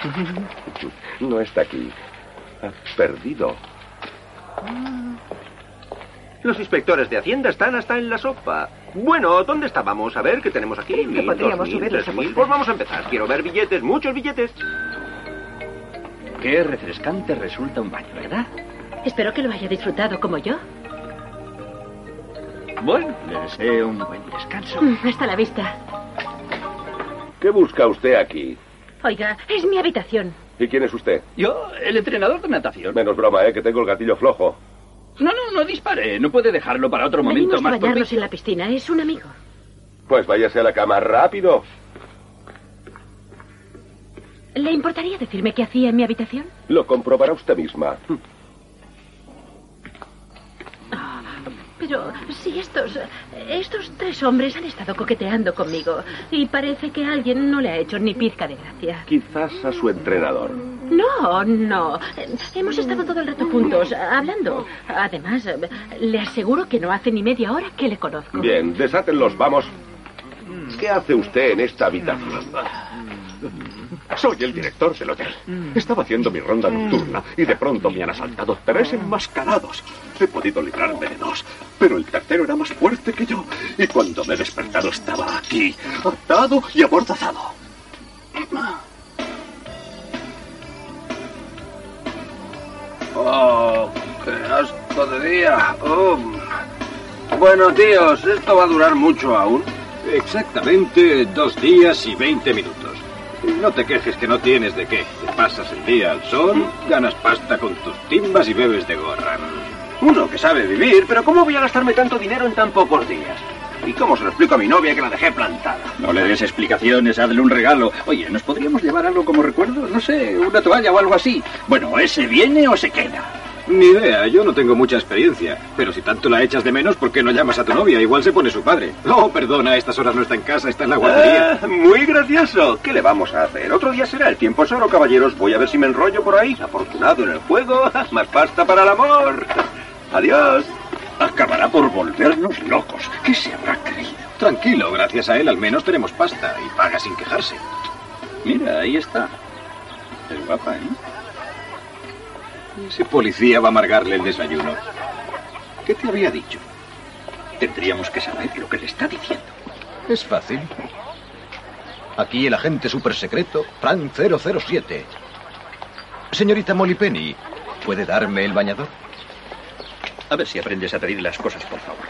No está aquí. Perdido. Los inspectores de Hacienda están hasta en la sopa. Bueno, ¿dónde estábamos? A ver, ¿qué tenemos aquí? Mil, podríamos dos mil, tres. Pues vamos a empezar. Quiero ver billetes, muchos billetes. Qué refrescante resulta un baño, ¿verdad? Espero que lo haya disfrutado como yo. Bueno, le deseo un buen descanso. Mm, Hasta la vista. ¿Qué busca usted aquí? Oiga, es mi habitación. ¿Y quién es usted? Yo, el entrenador de natación. Menos broma, ¿eh? Que tengo el gatillo flojo. No, no, no dispare. No puede dejarlo para otro momento Venimos a más bañarnos en la piscina. Es un amigo. Pues váyase a la cama rápido. ¿Le importaría decirme qué hacía en mi habitación? Lo comprobará usted misma. Pero si estos. Estos tres hombres han estado coqueteando conmigo. Y parece que alguien no le ha hecho ni pizca de gracia. Quizás a su entrenador. No, no. Hemos estado todo el rato juntos, hablando. Además, le aseguro que no hace ni media hora que le conozco. Bien, desátenlos, vamos. ¿Qué hace usted en esta habitación? Soy el director del hotel. Estaba haciendo mi ronda nocturna y de pronto me han asaltado tres enmascarados. He podido librarme de dos, pero el tercero era más fuerte que yo. Y cuando me he despertado estaba aquí, atado y amordazado. ¡Oh! ¡Qué asco de día! Oh. Bueno, tíos, ¿esto va a durar mucho aún? Exactamente dos días y veinte minutos. No te quejes que no tienes de qué. Te pasas el día al sol, ganas pasta con tus timbas y bebes de gorra. Uno que sabe vivir, pero ¿cómo voy a gastarme tanto dinero en tan pocos días? ¿Y cómo se lo explico a mi novia que la dejé plantada? No le des explicaciones, hazle un regalo. Oye, ¿nos podríamos llevar algo como recuerdo? No sé, una toalla o algo así. Bueno, ¿ese viene o se queda? Ni idea, yo no tengo mucha experiencia. Pero si tanto la echas de menos, ¿por qué no llamas a tu novia? Igual se pone su padre. No, perdona, a estas horas no está en casa, está en la guardería. Ah, muy gracioso. ¿Qué le vamos a hacer? Otro día será el tiempo solo, caballeros. Voy a ver si me enrollo por ahí. Afortunado en el juego, más pasta para el amor. Adiós. Acabará por volvernos locos. ¿Qué se habrá creído? Tranquilo, gracias a él al menos tenemos pasta y paga sin quejarse. Mira, ahí está. Es guapa, ¿eh? Ese policía va a amargarle el desayuno. ¿Qué te había dicho? Tendríamos que saber lo que le está diciendo. Es fácil. Aquí el agente supersecreto, Frank 007. Señorita Molly Penny, ¿puede darme el bañador? A ver si aprendes a pedir las cosas, por favor.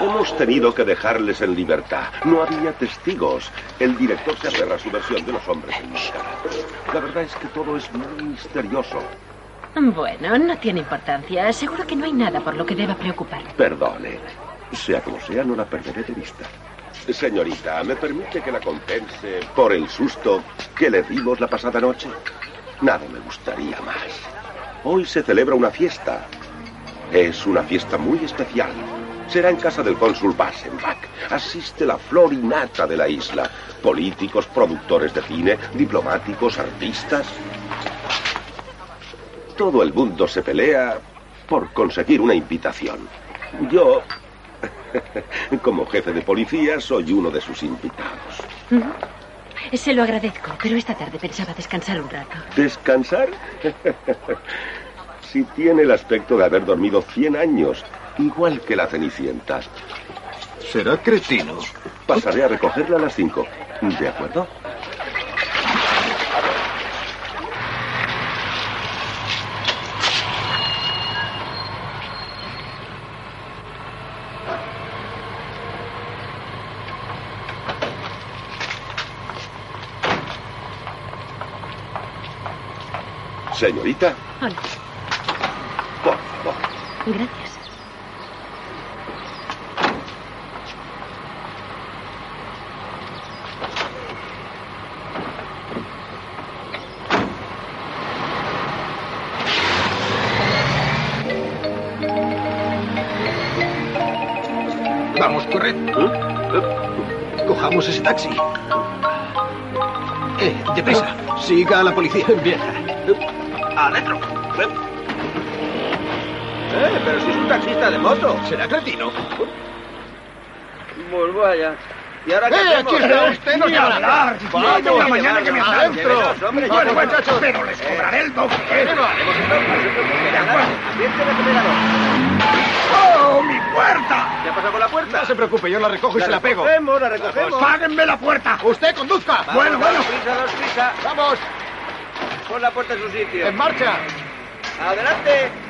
Hemos tenido que dejarles en libertad. No había testigos. El director se aferra a su versión de los hombres enmascarados. La verdad es que todo es muy misterioso. Bueno, no tiene importancia. Seguro que no hay nada por lo que deba preocupar. Perdone. Sea como sea, no la perderé de vista. Señorita, ¿me permite que la compense por el susto que le dimos la pasada noche? Nada me gustaría más. Hoy se celebra una fiesta. Es una fiesta muy especial. Será en casa del cónsul Bassenbach. Asiste la flor y nata de la isla. Políticos, productores de cine, diplomáticos, artistas. Todo el mundo se pelea por conseguir una invitación. Yo, como jefe de policía, soy uno de sus invitados. Se lo agradezco, pero esta tarde pensaba descansar un rato. ¿Descansar? si tiene el aspecto de haber dormido 100 años, igual que la Cenicienta. Será cretino. Pasaré a recogerla a las 5. ¿De acuerdo? Señorita, Hola. por favor. Gracias. Ese taxi. Eh, deprisa. Siga a la policía. Bien. Adentro. Eh, pero si es un taxista de moto. ¿Será cretino? Pues vaya. ¿Y ahora qué ¡Eh, hacemos? aquí está usted! ¡No la mañana que me adentro! llévenos, hombre, Bueno, llévenos. muchachos, pero les cobraré el doble. Bueno, haremos ¡Oh, mi puerta! ¿Qué ha pasado con la puerta? No se preocupe, yo la recojo y se la pego. recogemos, la recogemos. ¡Páguenme la puerta! ¡Usted conduzca! Vamos, bueno, bueno. prisa, dos prisa. ¡Vamos! Pon la puerta en su sitio. ¡En marcha! ¡Adelante!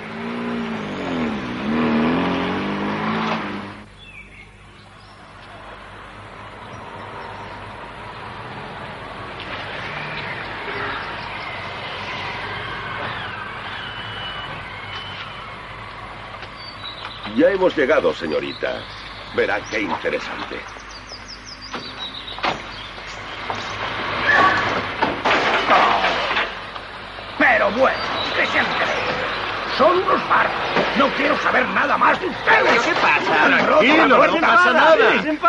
Ya hemos llegado, señorita. Verá qué interesante. Pero bueno, ¿qué se han creído? Son unos barcos. No quiero saber nada más de ustedes. ¿Qué pasa? Tranquilo, no pasa nada.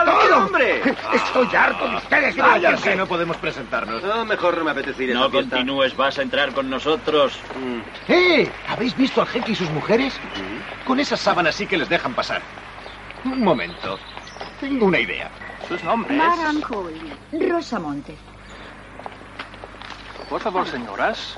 Todo. hombre. Estoy harto de ustedes. Váyanse, Váyanse. no podemos presentarnos. No, mejor no me apetece ir No continúes, vas a entrar con nosotros. ¡Eh! ¿Habéis visto al jeque y sus mujeres? Con esas sábanas sí que les dejan pasar. Un momento. Tengo una idea. Sus nombres. Madame Coley. Rosa Monte. Por favor, señoras.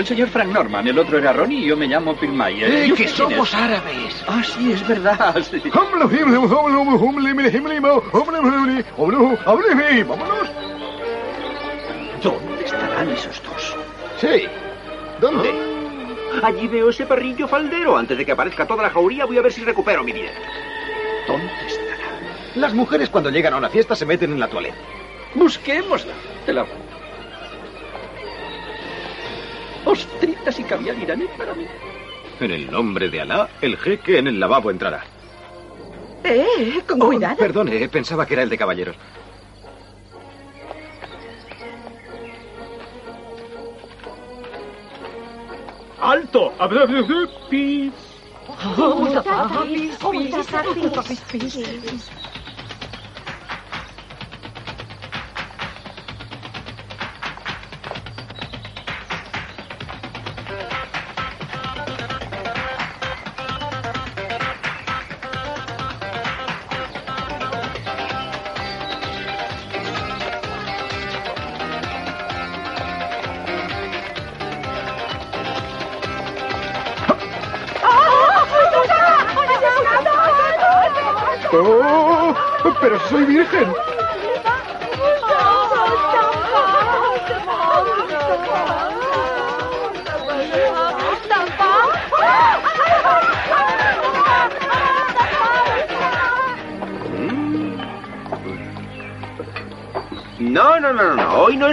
El señor Frank Norman, el otro era Ronnie y yo me llamo Bill Mayer. Eh, ¿Y que somos es? árabes. Ah, sí, es verdad. sí. Vámonos. ¿Dónde estarán esos dos? Sí. ¿Dónde? Allí veo ese perrillo faldero. Antes de que aparezca toda la jauría, voy a ver si recupero mi dinero. ¿Dónde estarán? Las mujeres cuando llegan a una fiesta se meten en la toaleta. Busquémosla. Te la Ostritas y caviar iraní para mí. En el nombre de Alá, el jeque en el lavabo entrará. Eh, con Oh, cuidado. Perdone, pensaba que era el de caballeros. ¡Alto! ¡Pis!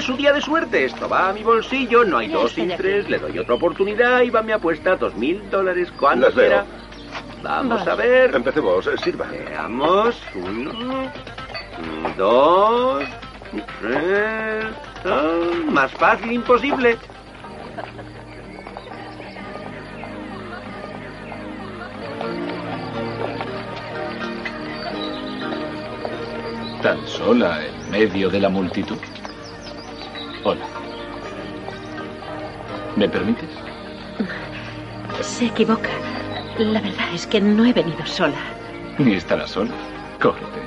Su día de suerte. Esto va a mi bolsillo. No hay dos sin tres. Le doy otra oportunidad y va mi apuesta dos mil dólares. ¿Cuándo Las veo. quiera? Vamos Vale. a ver. Empecemos, eh, sirva. Veamos. Uno, dos, tres. más fácil imposible. Tan sola en medio de la multitud. ¿Me permites? Se equivoca. La verdad es que no he venido sola. Ni estarás sola. Cógete.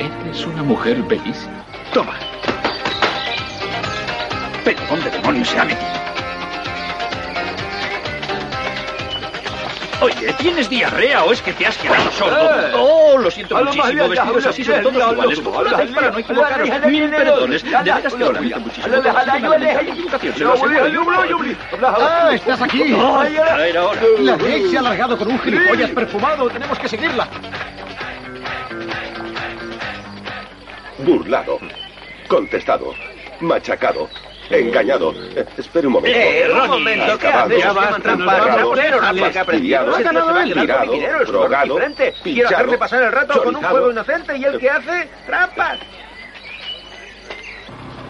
Eres una mujer bellísima. Toma. ¿Pero dónde demonios se ha metido? Oye, ¿tienes diarrea o es que te has quedado sordo? Eh. Oh, lo siento muchísimo. Vestidos ya, así son todos iguales. ¿Cómo lo hacéis para no equivocaros? Mil perdones. ya, De veras que lo lamento muchísimo. ¡Ah, estás aquí! La Jake se ha alargado con un gilipollas perfumado. Tenemos que seguirla. Burlado, contestado, machacado, engañado. Eh, espere un momento. Eh, un momento, ¿qué haces? Ya basta, enterrado, tramposo, no le que aprendido. fastidiado, Se va a quedar con tirado, drogado. Quiero hacerle pasar el rato con un juego inocente y el que hace trampas.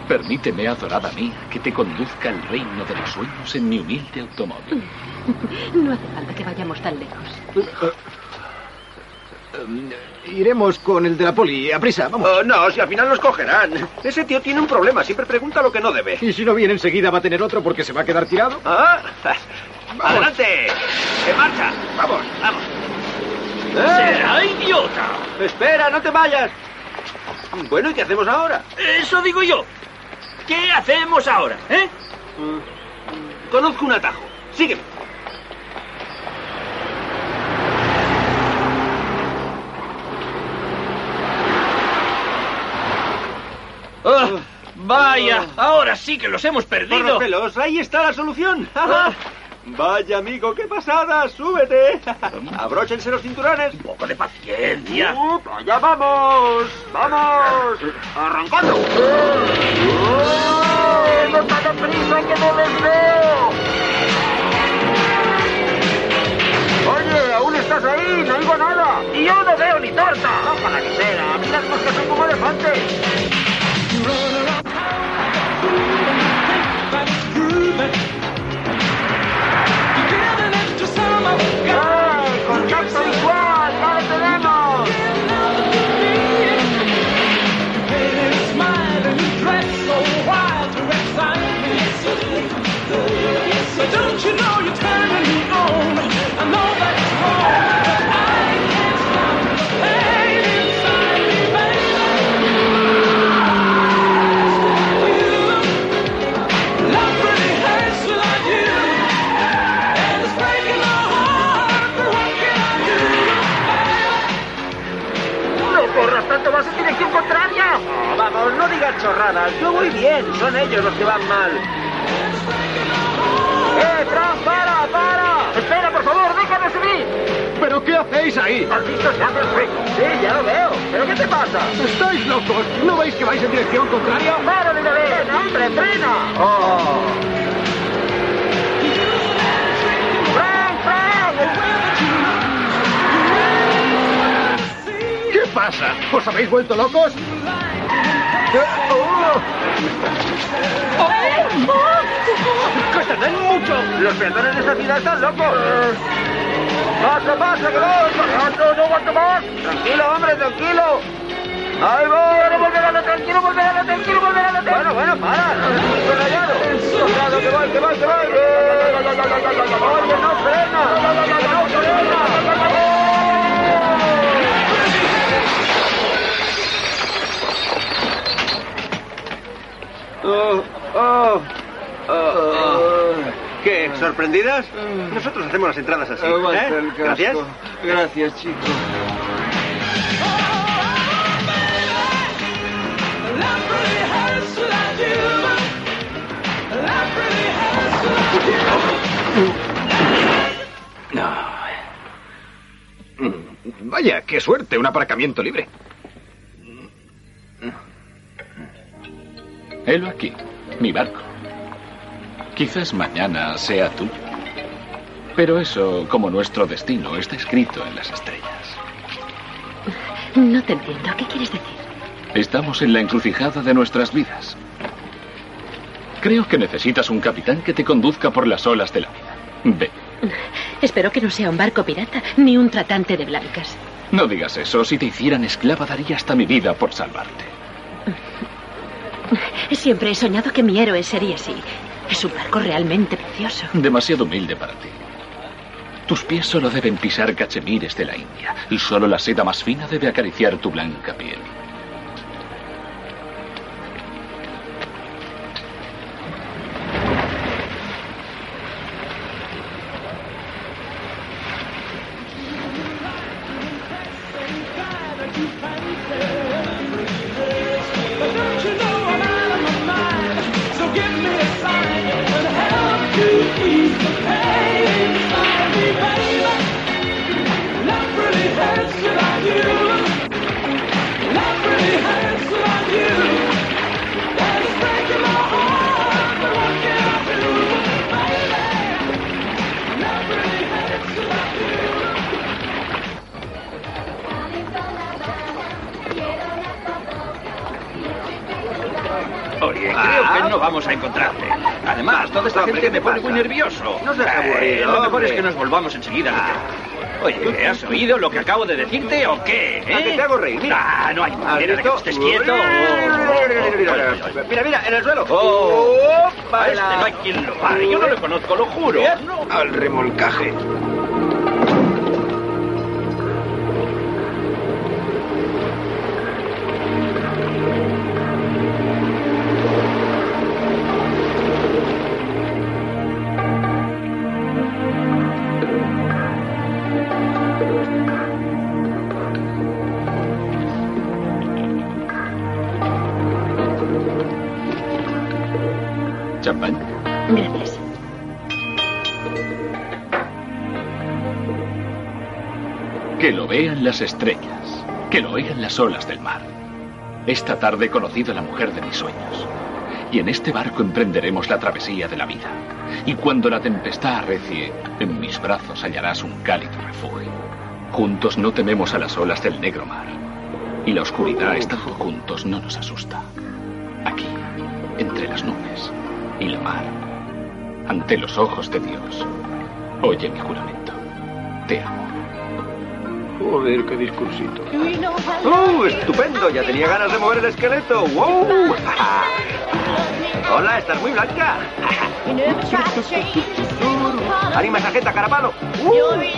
Permíteme, adorada mía, que te conduzca al reino de los sueños en mi humilde automóvil. No hace falta que vayamos tan lejos. Iremos con el de la poli. A prisa, vamos. Oh, no, si al final nos cogerán. Ese tío tiene un problema, siempre pregunta lo que no debe. Y si no viene enseguida va a tener otro porque se va a quedar tirado. Ah, ¡Adelante! ¡En marcha! ¡Vamos, vamos! ¡Será idiota! ¡Espera, no te vayas! Bueno, ¿y qué hacemos ahora? Eso digo yo. ¿Qué hacemos ahora, eh? Conozco un atajo. Sígueme. Ah, vaya, ahora sí que los hemos perdido. Correpelos, ahí está la solución. Vaya, amigo, qué pasada. Súbete. Abróchense los cinturones. Un poco de paciencia. ¡Ya vamos! ¡Vamos! ¡Arrancando! ¡No te hagas prisa que no les veo! Oye, aún estás ahí, no oigo nada. Y yo no veo ni torta. Ojalá que sea. Mira cómo que son como elefantes. ¡Eh! Chorradas. Yo voy bien. Son ellos los que van mal. ¡Eh, Fran, para, para! ¡Espera, por favor, déjame subir! ¿Pero qué hacéis ahí? ¿Has visto hace frío? Sí, ya lo veo. ¿Pero qué te pasa? ¿Estáis locos? ¿No veis que vais en dirección contraria? ¡Para de beber! ¡Hombre, frena! ¡Oh! ¡Fran, ¿Qué pasa? ¿Os habéis vuelto locos? Eh, oh. ¡Que mucho! Los peatones de esta ciudad están locos. ¡Pasa, pasa, que! ¡No, no aguanto más! Tranquilo, hombre, tranquilo. ¡Ahí voy! ¡No volverán, tranquilo, tranquilo, volverán! Bueno, bueno, para, no que voy, que voy, que voy. ¡Oye, no no frena! Oh, oh, oh, oh. ¿Qué? ¿Sorprendidas? Nosotros hacemos las entradas así. ¿eh? Gracias. Gracias, chico. Vaya, qué suerte, un aparcamiento libre. Helo aquí, mi barco. Quizás mañana sea tuyo. Pero eso, como nuestro destino, está escrito en las estrellas. No te entiendo. ¿Qué quieres decir? Estamos en la encrucijada de nuestras vidas. Creo que necesitas un capitán que te conduzca por las olas de la vida. Ve, Espero que no sea un barco pirata ni un tratante de blancas. no digas eso. Si te hicieran esclava, daría hasta mi vida por salvarte. Siempre he soñado que mi héroe sería así. Es un barco realmente precioso. Demasiado humilde para ti. Tus pies solo deben pisar cachemires de la India y solo la seda más fina debe acariciar tu blanca piel. Gente ¿qué me pone muy nervioso. No seas Eh, aburrido, Lo mejor es que nos volvamos enseguida. Oye, ¿has oído lo que acabo de decirte o qué? ¿A que te hago reír? Mira. Ah, no hay ¿Has manera de que estés quieto. Mira, mira, en el suelo. Oh, a este no hay quien lo pare. Yo no lo conozco, lo juro. Al remolcaje. Las estrellas, que lo oigan las olas del mar. Esta tarde he conocido a la mujer de mis sueños. Y en este barco emprenderemos la travesía de la vida. Y cuando la tempestad arrecie, en mis brazos hallarás un cálido refugio. Juntos no tememos a las olas del negro mar. Y la oscuridad, estando juntos, no nos asusta. Aquí, entre las nubes y la mar, ante los ojos de Dios, oye mi juramento. Te amo. Joder, qué discursito. ¡Uh, estupendo! Ya tenía ganas de mover el esqueleto. ¡Wow! Hola, estás muy blanca. Anima esa jeta, carapalo. More.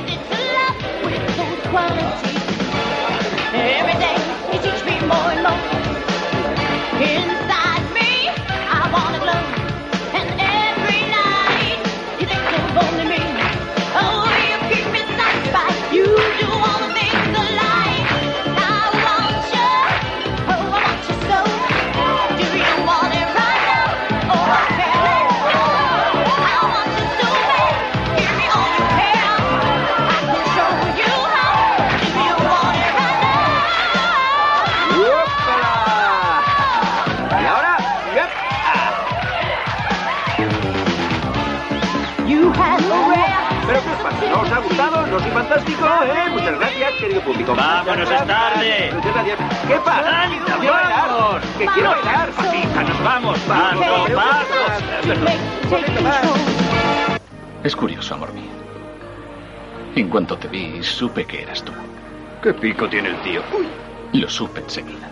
¿Eh? Muchas gracias, querido público. Vámonos, es tarde. Muchas gracias. ¿Qué pasa? ¡Anda, ¡Que quiero bailar! vamos! ¡Que quiero bailar! Patita, nos vamos. Vamos, más. Es curioso, amor mío. En cuanto te vi, supe que eras tú. ¿Qué pico tiene el tío? Lo supe enseguida.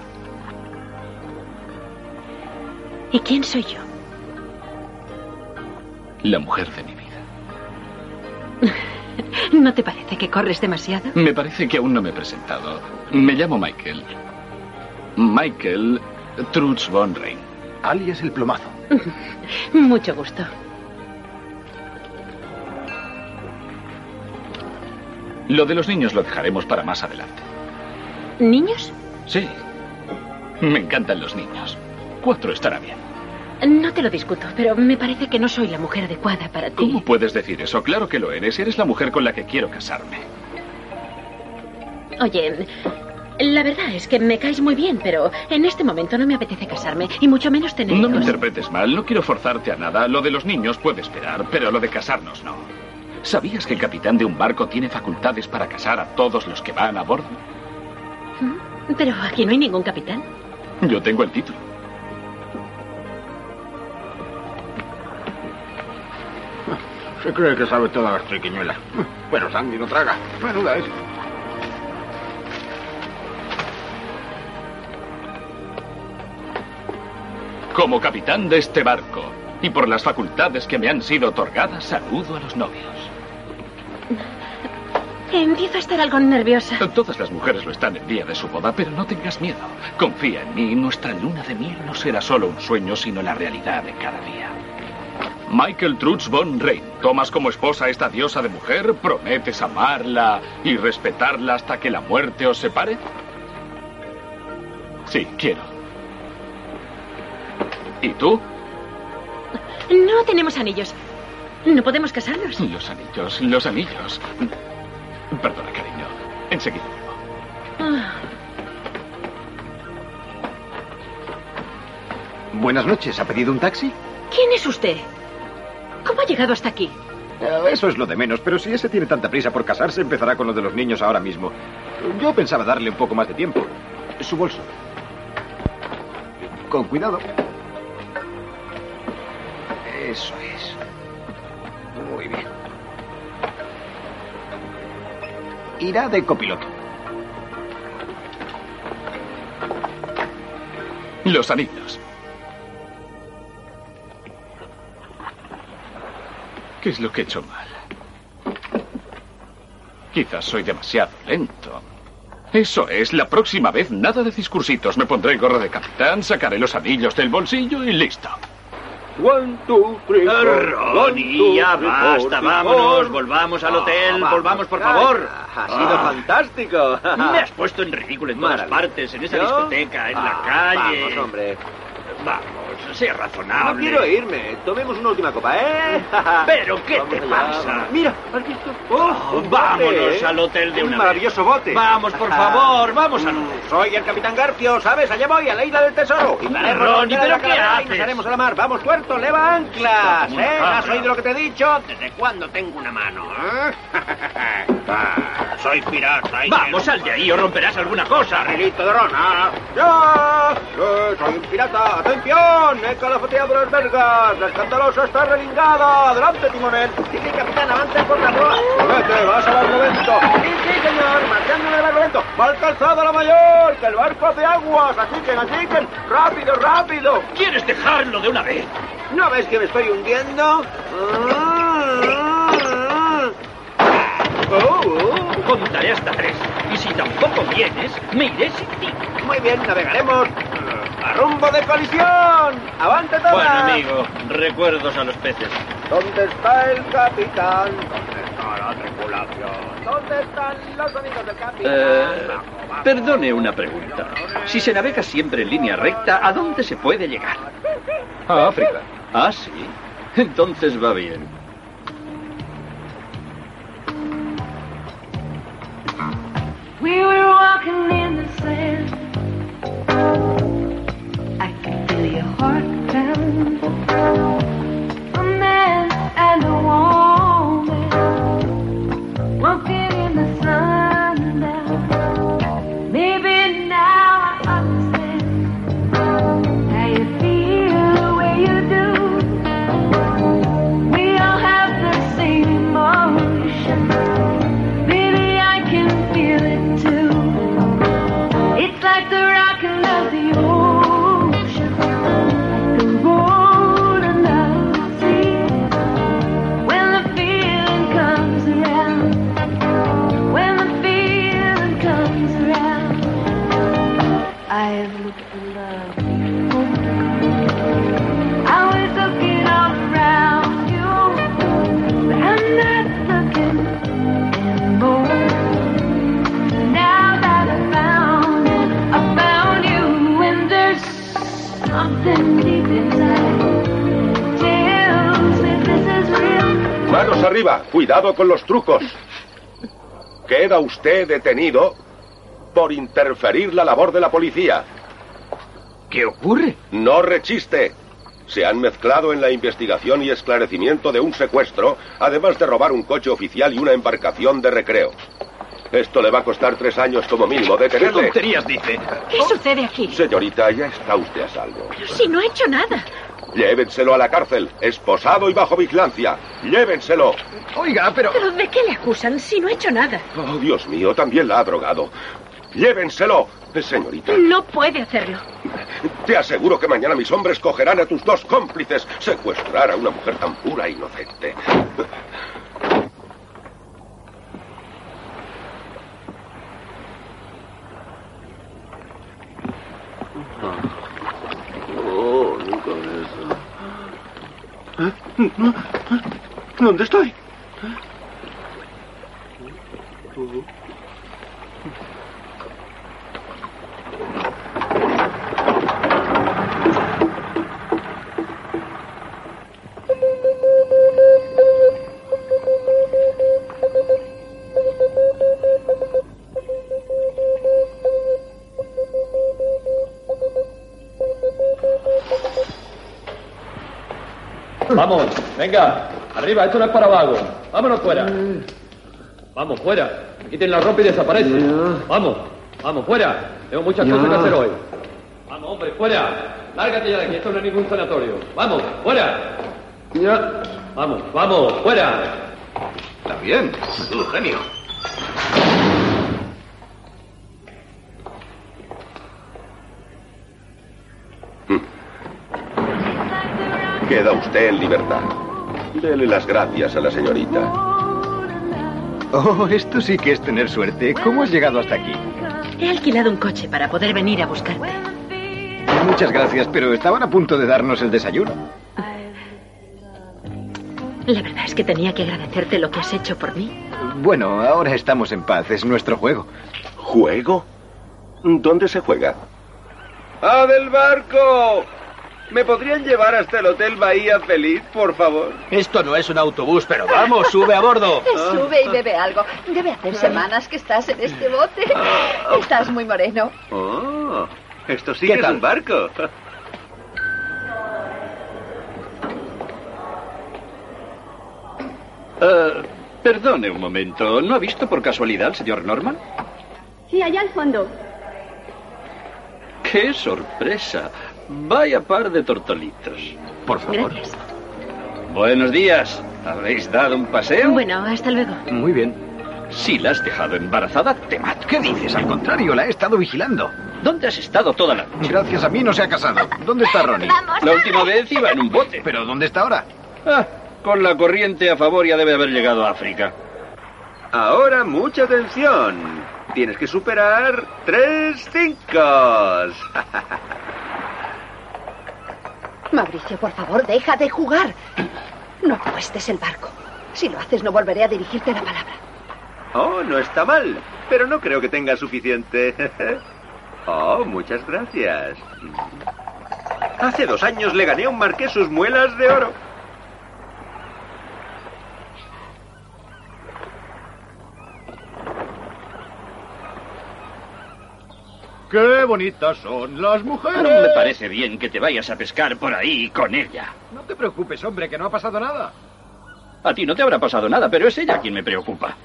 ¿Y quién soy yo? La mujer de mi vida. ¿No te parece que corres demasiado? Me parece que aún no me he presentado. Me llamo Michael. Michael Trutz von Rein. Alias el plomazo. Mucho gusto. Lo de los niños lo dejaremos para más adelante. ¿Niños? Sí. Me encantan los niños. Cuatro estará bien. No te lo discuto, pero me parece que no soy la mujer adecuada para ti. ¿Cómo puedes decir eso? Claro que lo eres. Eres la mujer con la que quiero casarme. Oye, la verdad es que me caes muy bien, pero en este momento no me apetece casarme, y mucho menos tener No me interpretes mal. No quiero forzarte a nada. Lo de los niños puede esperar, pero lo de casarnos no. ¿Sabías que el capitán de un barco tiene facultades para casar a todos los que van a bordo? ¿Mm? Pero aquí no hay ningún capitán. Yo tengo el título. Se cree que sabe todas las triquiñuelas. Bueno, Sandy no traga. Menuda es. Como capitán de este barco y por las facultades que me han sido otorgadas, saludo a los novios. Empiezo a estar algo nerviosa. Todas las mujeres lo están el día de su boda, pero no tengas miedo. Confía en mí, nuestra luna de miel no será solo un sueño, sino la realidad de cada día. Michael Trutz von Rein, ¿tomas como esposa a esta diosa de mujer? ¿Prometes amarla y respetarla hasta que la muerte os separe? Sí, quiero. ¿Y tú? No tenemos anillos. No podemos casarnos. Los anillos, los anillos. Perdona, cariño. Enseguida. Ah, Buenas noches. ¿Ha pedido un taxi? ¿Quién es usted? ¿Cómo ha llegado hasta aquí? Eh, Eso es lo de menos, pero si ese tiene tanta prisa por casarse, empezará con lo de los niños ahora mismo. Yo pensaba darle un poco más de tiempo. Su bolso. Con cuidado. Eso es. Muy bien. Irá de copiloto. Los anillos. ¿Qué es lo que he hecho mal? Quizás soy demasiado lento. Eso es, la próxima vez nada de discursitos. Me pondré el gorro de capitán, sacaré los anillos del bolsillo y listo. One, two, three, four. One, Ronnie, two, ya three, basta, four, vámonos, volvamos al Ah, hotel, vamos, volvamos, por favor. Ha sido Ah. fantástico. Me has puesto en ridículo en todas Maravilla. partes, en esa ¿Yo? discoteca, en la Ah, calle. Vamos, hombre. Vamos, sea razonable. No quiero irme. Tomemos una última copa, ¿eh? ¿Pero qué Vamos te allá. pasa? Mira, ¿has visto? ¡Oh, bote, vámonos ¿eh? al hotel de Un una maravilloso vez. bote. Vamos, por favor, vamos al hotel. Soy el capitán Garfio, ¿sabes? Allá voy, a la isla del tesoro. Y Ronnie, de ¿pero la qué y haces? haremos a la mar. Vamos, tuerto, leva anclas, ¿eh? ¿No has oído lo que te he dicho? ¿Desde cuándo tengo una mano, eh? Ah, soy pirata. y Vamos, sal de ahí o romperás alguna cosa. Barrilito de rona. ¡Ya! Soy un pirata. ¡Atención! He calafateado las vergas. La escandalosa está relingada. ¡Adelante, timonel! Sí, sí, capitán, avance por la proa. ¡Vete, vas al barlovento! Sí, sí, señor. Marchando en el barlovento. ¡Mal calzado la mayor! ¡Que el barco hace aguas! ¡Achiquen, achiquen! ¡Rápido, rápido! ¿Quieres dejarlo de una vez? ¿No ves que me estoy hundiendo? Oh, oh. Contaré hasta tres. Y si tampoco vienes, me iré sin ti. Muy bien, navegaremos a rumbo de colisión. ¡Avante todas! Bueno, amigo, recuerdos a los peces. ¿Dónde está el capitán? ¿Dónde está la tripulación? ¿Dónde están los amigos del capitán? Eh, perdone una pregunta. Si se navega siempre en línea recta, ¿a dónde se puede llegar? A África. Ah, sí. Entonces va bien. We were walking in the sand. I can feel your heart pound. A man and a woman Manos arriba, cuidado con los trucos. Queda usted detenido por interferir la labor de la policía. ¿Qué ocurre? No rechiste. Se han mezclado en la investigación y esclarecimiento de un secuestro, además de robar un coche oficial y una embarcación de recreo. Esto le va a costar tres años como mínimo. ¿Qué Detenerle. tonterías dice? ¿Qué sucede aquí? Señorita, ya está usted a salvo. Pero si no he hecho nada. Llévenselo a la cárcel, esposado y bajo vigilancia. Llévenselo. Oiga, pero... ¿Pero de qué le acusan si no he hecho nada? Oh, Dios mío, también la ha drogado. Llévenselo, señorita. No puede hacerlo. Te aseguro que mañana mis hombres cogerán a tus dos cómplices. Secuestrar a una mujer tan pura e inocente. Oh, con eso. ¿Eh? ¿eh? ¿Dónde estoy? Vamos, venga, arriba, esto no es para vagos. Vámonos fuera. Vamos, fuera. Quiten la ropa y desaparecen. Vamos, vamos, fuera. Tengo muchas Ya. cosas que hacer hoy. Vamos, hombre, fuera. Lárgate ya de aquí, esto no es ningún sanatorio. Vamos, fuera. Ya. Vamos, vamos, fuera. Está bien, genio. Queda usted en libertad. Dele las gracias a la señorita. Oh, esto sí que es tener suerte. ¿Cómo has llegado hasta aquí? He alquilado un coche para poder venir a buscarte. Muchas gracias, pero estaban a punto de darnos el desayuno. La verdad es que tenía que agradecerte lo que has hecho por mí. Bueno, ahora estamos en paz. Es nuestro juego. ¿Juego? ¿Dónde se juega? ¡Ah, del barco! ¿Me podrían llevar hasta el Hotel Bahía Feliz, por favor? Esto no es un autobús, pero vamos, sube a bordo. Sube y bebe algo. Debe hacer semanas que estás en este bote. Estás muy moreno. Oh, esto sí ¿Qué que es tal? un barco. Eh, perdone un momento. ¿No ha visto por casualidad al señor Norman? Sí, allá al fondo. ¡Qué sorpresa! Vaya par de tortolitos. Por favor. Gracias. Buenos días. ¿Habéis dado un paseo? Bueno, hasta luego. Muy bien. Si la has dejado embarazada, te mato. ¿Qué dices? Al contrario, la he estado vigilando. ¿Dónde has estado toda la noche? Gracias a mí no se ha casado. ¿Dónde está Ronnie? La última vez iba en un bote. ¿Pero dónde está ahora? Ah, con la corriente a favor ya debe haber llegado a África. Ahora, mucha atención. Tienes que superar tres cinco. Mauricio, por favor, deja de jugar. No apuestes el barco. Si lo haces, no volveré a dirigirte la palabra. Oh, no está mal, pero no creo que tenga suficiente. Oh, muchas gracias. Hace dos años le gané a un marqués sus muelas de oro. ¡Qué bonitas son las mujeres! No me parece bien que te vayas a pescar por ahí con ella. No te preocupes, hombre, que no ha pasado nada. A ti no te habrá pasado nada, pero es ella quien me preocupa.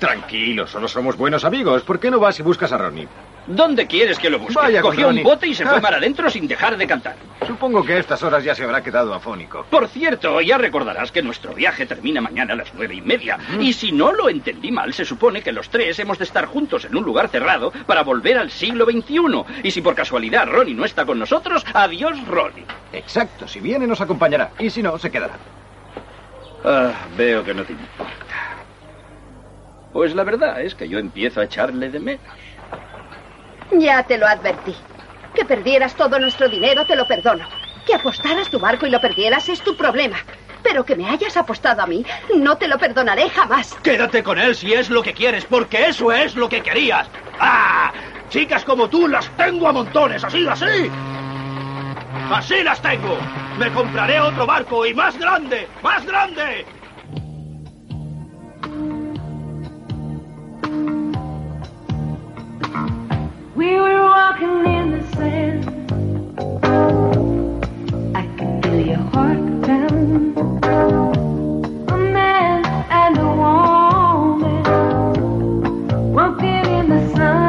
Tranquilo, solo somos buenos amigos. ¿Por qué no vas y buscas a Ronnie? ¿Dónde quieres que lo busque? Vaya Cogió un bote y se fue Ah. mar adentro sin dejar de cantar. Supongo que a estas horas ya se habrá quedado afónico. Por cierto, ya recordarás que nuestro viaje termina mañana a las nueve y media. Y si no lo entendí mal, se supone que los tres hemos de estar juntos en un lugar cerrado para volver al siglo XXI. Y si por casualidad Ronnie no está con nosotros, adiós Ronnie. Exacto, si viene nos acompañará. Y si no, se quedará. Ah, veo que no te importa. Pues la verdad es que yo empiezo a echarle de menos. Ya te lo advertí. Que perdieras todo nuestro dinero te lo perdono. Que apostaras tu barco y lo perdieras es tu problema. Pero que me hayas apostado a mí, no te lo perdonaré jamás. Quédate con él si es lo que quieres, porque eso es lo que querías. ¡Ah! Chicas como tú las tengo a montones, así, así. Así las tengo. Me compraré otro barco y más grande, más grande. We were walking in the sand. I could feel your heart pound. A man and a woman walking in the sundown.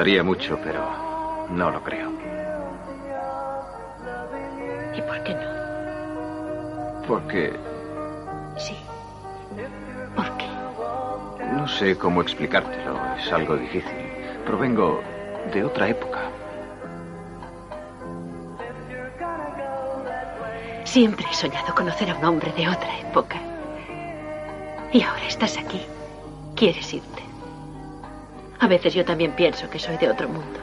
Gustaría mucho, pero no lo creo. ¿Y por qué no? Porque Sí. ¿Por qué? no sé cómo explicártelo. Es algo difícil. Provengo de otra época. Siempre he soñado conocer a un hombre de otra época. Y ahora estás aquí. Quieres irte. A veces yo también pienso que soy de otro mundo.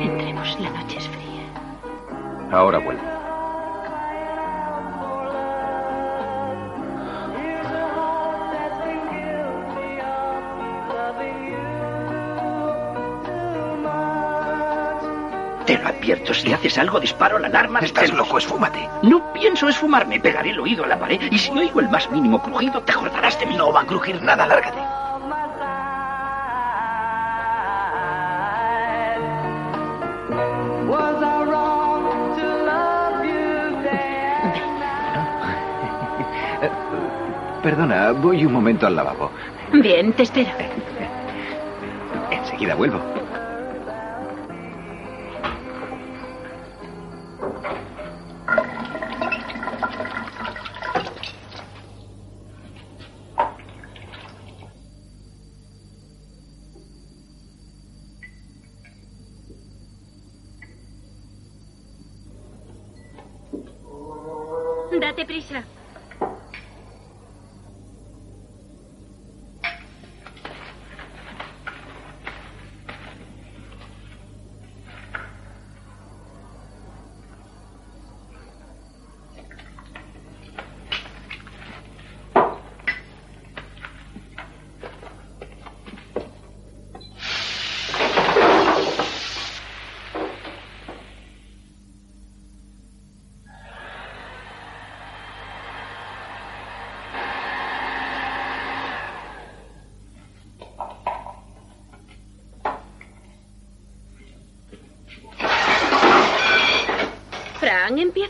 Entremos, la noche es fría. Ahora vuelvo. Si haces algo, disparo la alarma. Estás loco, esfúmate. No pienso esfumarme, pegaré el oído a la pared y si oigo el más mínimo crujido, te acordarás de mí. No va a crujir nada, lárgate. Perdona, voy un momento al lavabo. Bien, te espero. Enseguida vuelvo.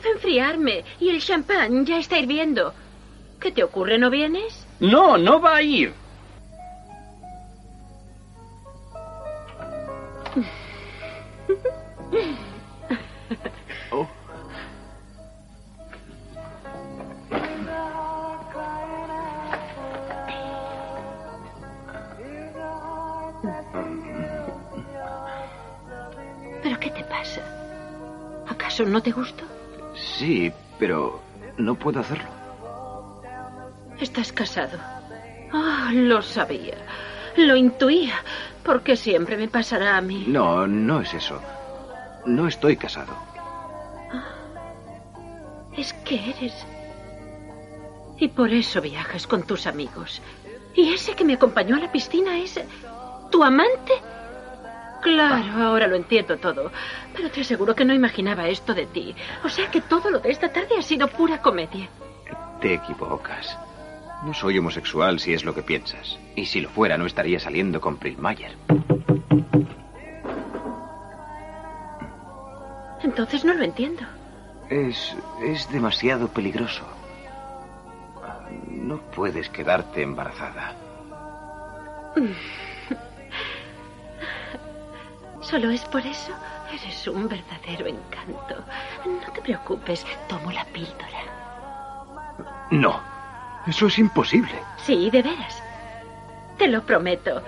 Empiezo a enfriarme y el champán ya está hirviendo. ¿Qué te ocurre? ¿No vienes? No, no va a ir. ¿Pero qué te pasa? ¿Acaso no te gusto? Sí, pero no puedo hacerlo. Estás casado. Ah, lo sabía. Lo intuía. Porque siempre me pasará a mí. No, no es eso. No estoy casado. Es que eres. Y por eso viajas con tus amigos. ¿Y ese que me acompañó a la piscina es. tu amante? Claro, ahora lo entiendo todo. Pero te aseguro que no imaginaba esto de ti. O sea que todo lo de esta tarde ha sido pura comedia. Te equivocas. No soy homosexual si es lo que piensas. Y si lo fuera, no estaría saliendo con Mayer. Entonces no lo entiendo. Es. es demasiado peligroso. No puedes quedarte embarazada. ¿Solo es por eso? Eres un verdadero encanto. No te preocupes, tomo la píldora. No. Eso es imposible. Sí, de veras. Te lo prometo.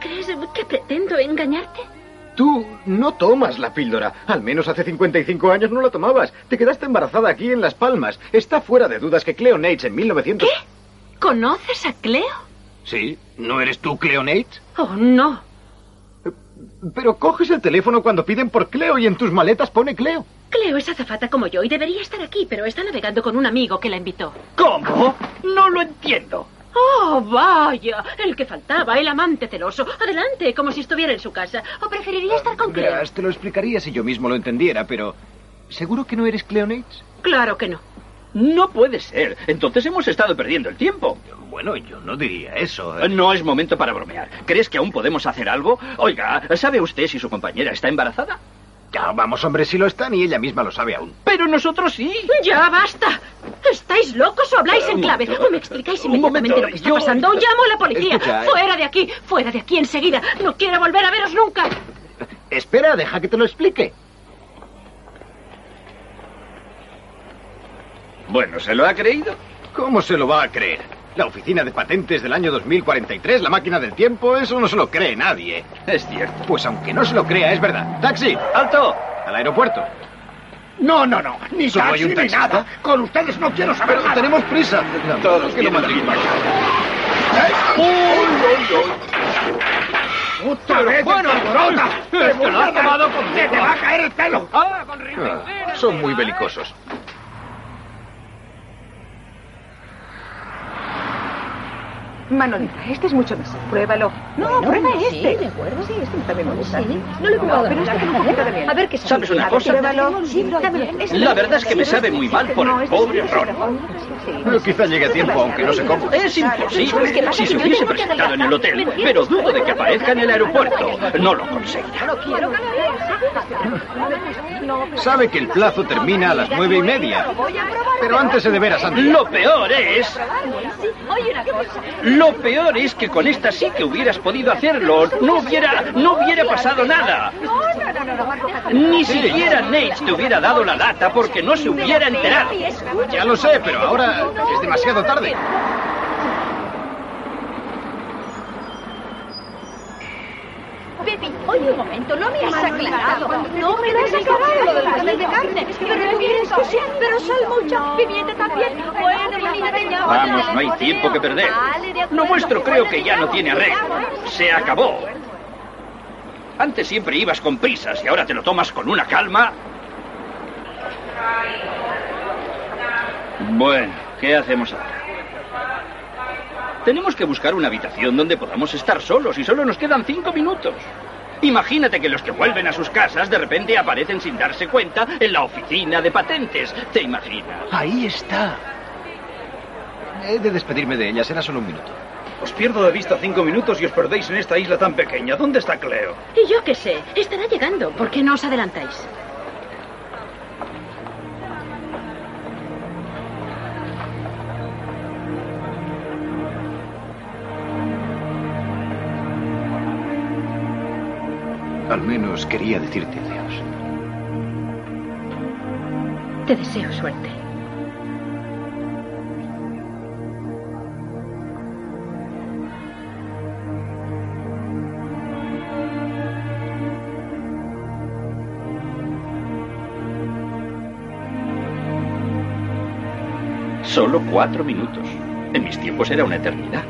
¿Crees que pretendo engañarte? Tú no tomas la píldora. Al menos hace 55 años no la tomabas. Te quedaste embarazada aquí en Las Palmas. Está fuera de dudas que Cleo Nates en 1900... ¿Qué? ¿Conoces a Cleo? Sí. ¿No eres tú Cleo Nates? Oh, no. Pero coges el teléfono cuando piden por Cleo y en tus maletas pone Cleo. Cleo es azafata como yo y debería estar aquí, pero está navegando con un amigo que la invitó. ¿Cómo? No lo entiendo. Oh, vaya, el que faltaba, el amante celoso. Adelante, como si estuviera en su casa. ¿O preferiría estar con Cleo? Verás, te lo explicaría si yo mismo lo entendiera, pero... ¿Seguro que no eres Cleo Nates? Claro que no. No puede ser. Entonces hemos estado perdiendo el tiempo. Bueno, yo no diría eso. No es momento para bromear. ¿Crees que aún podemos hacer algo? Oiga, ¿sabe usted si su compañera está embarazada? Ya, vamos, hombre, si lo está, ni ella misma lo sabe aún. Pero nosotros sí. ¡Ya basta! ¿Estáis locos o habláis en clave? ¿O me explicáis Un inmediatamente momento, lo que está yo- pasando? ¡O llamo a la policía! Escucha, eh. ¡Fuera de aquí! ¡Fuera de aquí enseguida! ¡No quiero volver a veros nunca! Espera, deja que te lo explique. Bueno, ¿se lo ha creído? ¿Cómo se lo va a creer? La oficina de patentes del año 2043, la máquina del tiempo, eso no se lo cree nadie. Es cierto. Pues aunque no se lo crea, es verdad. ¡Taxi! ¡Alto! Al aeropuerto. No, no, no. Ni ¿Solo hay taxi un ni nada. Con ustedes no quiero saber Pero nada. tenemos prisa. Todos que lo la matriculan. ¡Otra vez, bueno, ¡Te lo ha a dar- tomado conmigo. ¡Se te va a caer el pelo! ¡Ah, con Ah, son muy belicosos. Manolita, este es mucho mejor. Pruébalo. No, prueba este. ¿De acuerdo? Sí, este también me gusta. No lo he probado. Pero este tiene un poquito de miel. A ver qué sabe. ¿Sabes una A cosa? Pruébalo. Sí. Este La no- verdad es que me sabe muy mal por No, el este pobre sí, Ron. sí. Pero quizá llegue a tiempo, aunque no se coma. Es imposible. Si se hubiese presentado en el hotel, pero dudo de que aparezca en el aeropuerto. No lo conseguirá. Sabe que el plazo termina a las nueve y media. Pero antes se deberá, Santi. Lo peor es... Lo peor es que con esta sí que hubieras podido hacerlo. No hubiera, no hubiera pasado nada. Ni siquiera Nate te hubiera dado la lata porque no se hubiera enterado. Ya lo sé, pero ahora es demasiado tarde. Pi- Oye, un momento, no me has aclarado. No me lo has aclarado lo de las de carne. Pero tienes que sí, pero sal mucha. Pimienta también. Bueno, imagínate ya. Vamos, no hay tiempo que perder. Lo vuestro creo que ya no tiene arreglo. Se acabó. Antes siempre ibas con prisas y ahora te lo tomas con una calma. Bueno, ¿qué hacemos ahora? Tenemos que buscar una habitación donde podamos estar solos y solo nos quedan cinco minutos. Imagínate que los que vuelven a sus casas de repente aparecen sin darse cuenta en la oficina de patentes. ¿Te imaginas? Ahí está. He de despedirme de ella, será solo un minuto. Os pierdo de vista cinco minutos y os perdéis en esta isla tan pequeña. ¿Dónde está Cleo? Y yo qué sé, estará llegando. ¿Por qué no os adelantáis? Menos quería decirte adiós. Te deseo suerte. Solo cuatro minutos. En mis tiempos era una eternidad.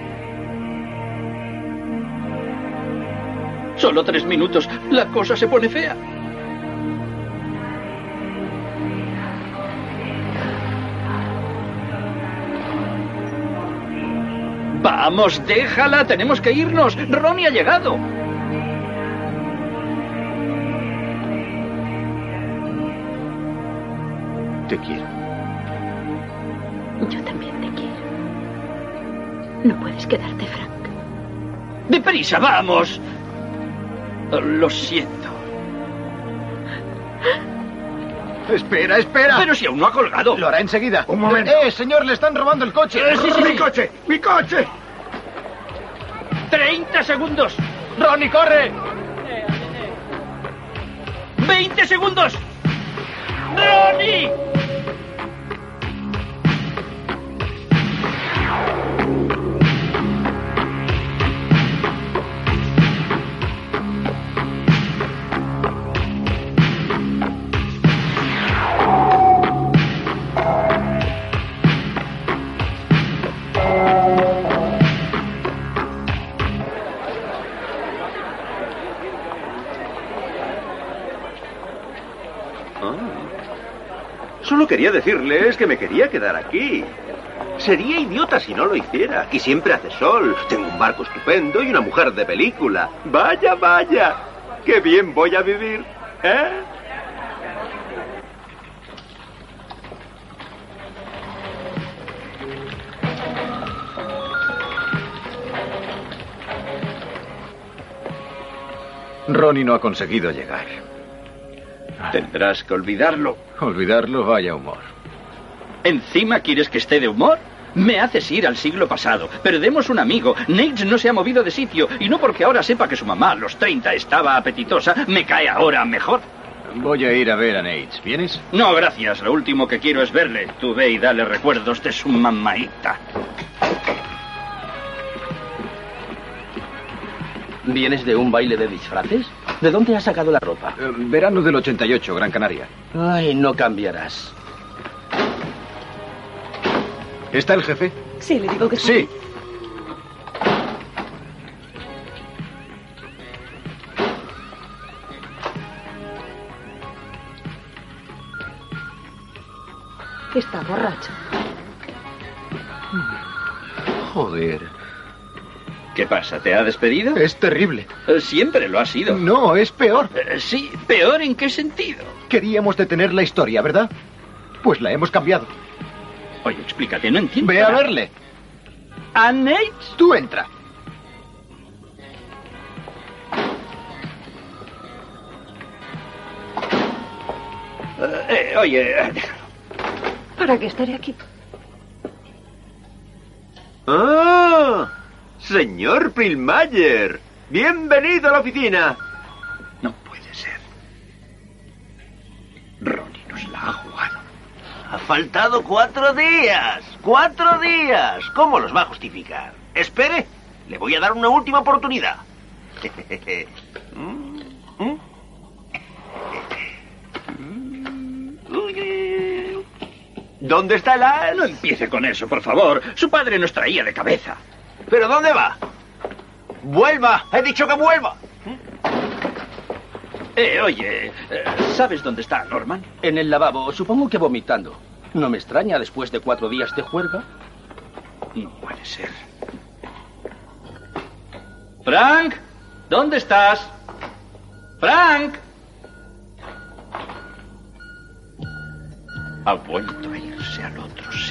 Solo tres minutos. La cosa se pone fea. Vamos, déjala. Tenemos que irnos. Ronnie ha llegado. Te quiero. Yo también te quiero. No puedes quedarte, Frank. ¡Deprisa, vamos! Lo siento. Espera, espera. Pero si aún no ha colgado. Lo hará enseguida. Un momento. ¡Eh, señor! ¡Le están robando el coche! Eh, sí, sí, mi coche, mi coche. ¡30 segundos! ¡Ronnie, corre! ¡20 segundos! ¡Ronnie! Quería decirles que me quería quedar aquí. Sería idiota si no lo hiciera. Y siempre hace sol. Tengo un barco estupendo y una mujer de película. Vaya, vaya. Qué bien voy a vivir. ¿Eh? Ronnie no ha conseguido llegar. Tendrás que olvidarlo. Olvidarlo, vaya humor. ¿Encima quieres que esté de humor? Me haces ir al siglo pasado. Perdemos un amigo. Nate no se ha movido de sitio. Y no porque ahora sepa que su mamá a los 30 estaba apetitosa, me cae ahora mejor. Voy a ir a ver a Nate. ¿Vienes? No, gracias. Lo último que quiero es verle. Tú ve y dale recuerdos de su mamaita. ¿Vienes de un baile de disfraces? ¿De dónde has sacado la ropa? Eh, verano del 88, Gran Canaria. Ay, no cambiarás. ¿Está el jefe? Sí, le digo que Sí. Está borracho. Joder. ¿Qué pasa? ¿Te ha despedido? Es terrible. Eh, Siempre lo ha sido. No, es peor. Eh, Sí, peor en qué sentido. Queríamos detener la historia, ¿verdad? Pues la hemos cambiado. Oye, explícate, no entiendo. Ve a verle. ¿A Nate? Tú entra. Eh, eh, oye, déjalo. ¿Para qué estaré aquí? ¡Ah! Señor Prilmayer. Bienvenido a la oficina. No puede ser. Ronnie nos la ha jugado. Ha faltado cuatro días. ¡Cuatro días! ¿Cómo los va a justificar? Espere, le voy a dar una última oportunidad. ¿Dónde está el as? No empiece con eso, por favor. Su padre nos traía de cabeza. ¿Pero dónde va? ¡Vuelva! ¡He dicho que vuelva! Eh, oye, eh, ¿sabes dónde está Norman? En el lavabo, supongo que vomitando. No me extraña después de cuatro días de juerga. No puede ser. Frank, ¿dónde estás? Frank. Ha vuelto a irse al otro siglo.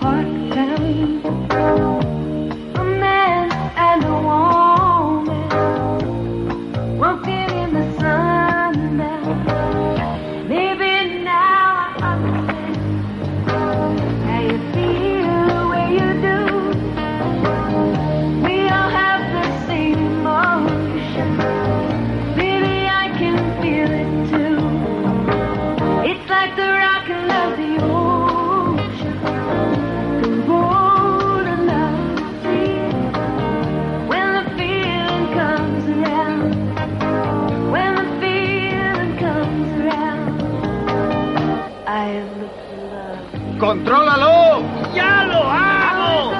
Heart pound. A man and a woman ¡Contrólalo! ¡Ya lo hago!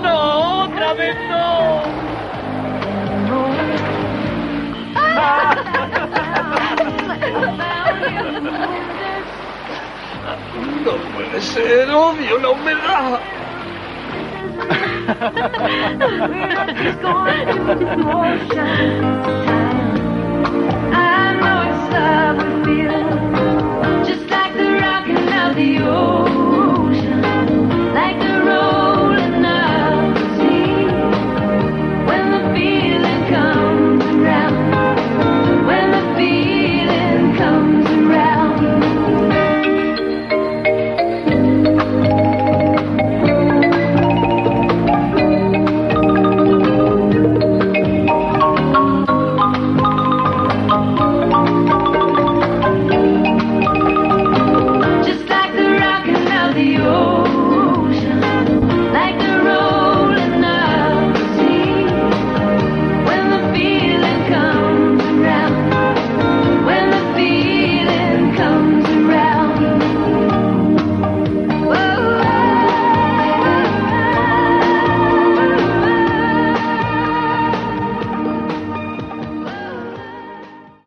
¡No, otra vez no! No puede ser, odio la humedad. We're just going adiós.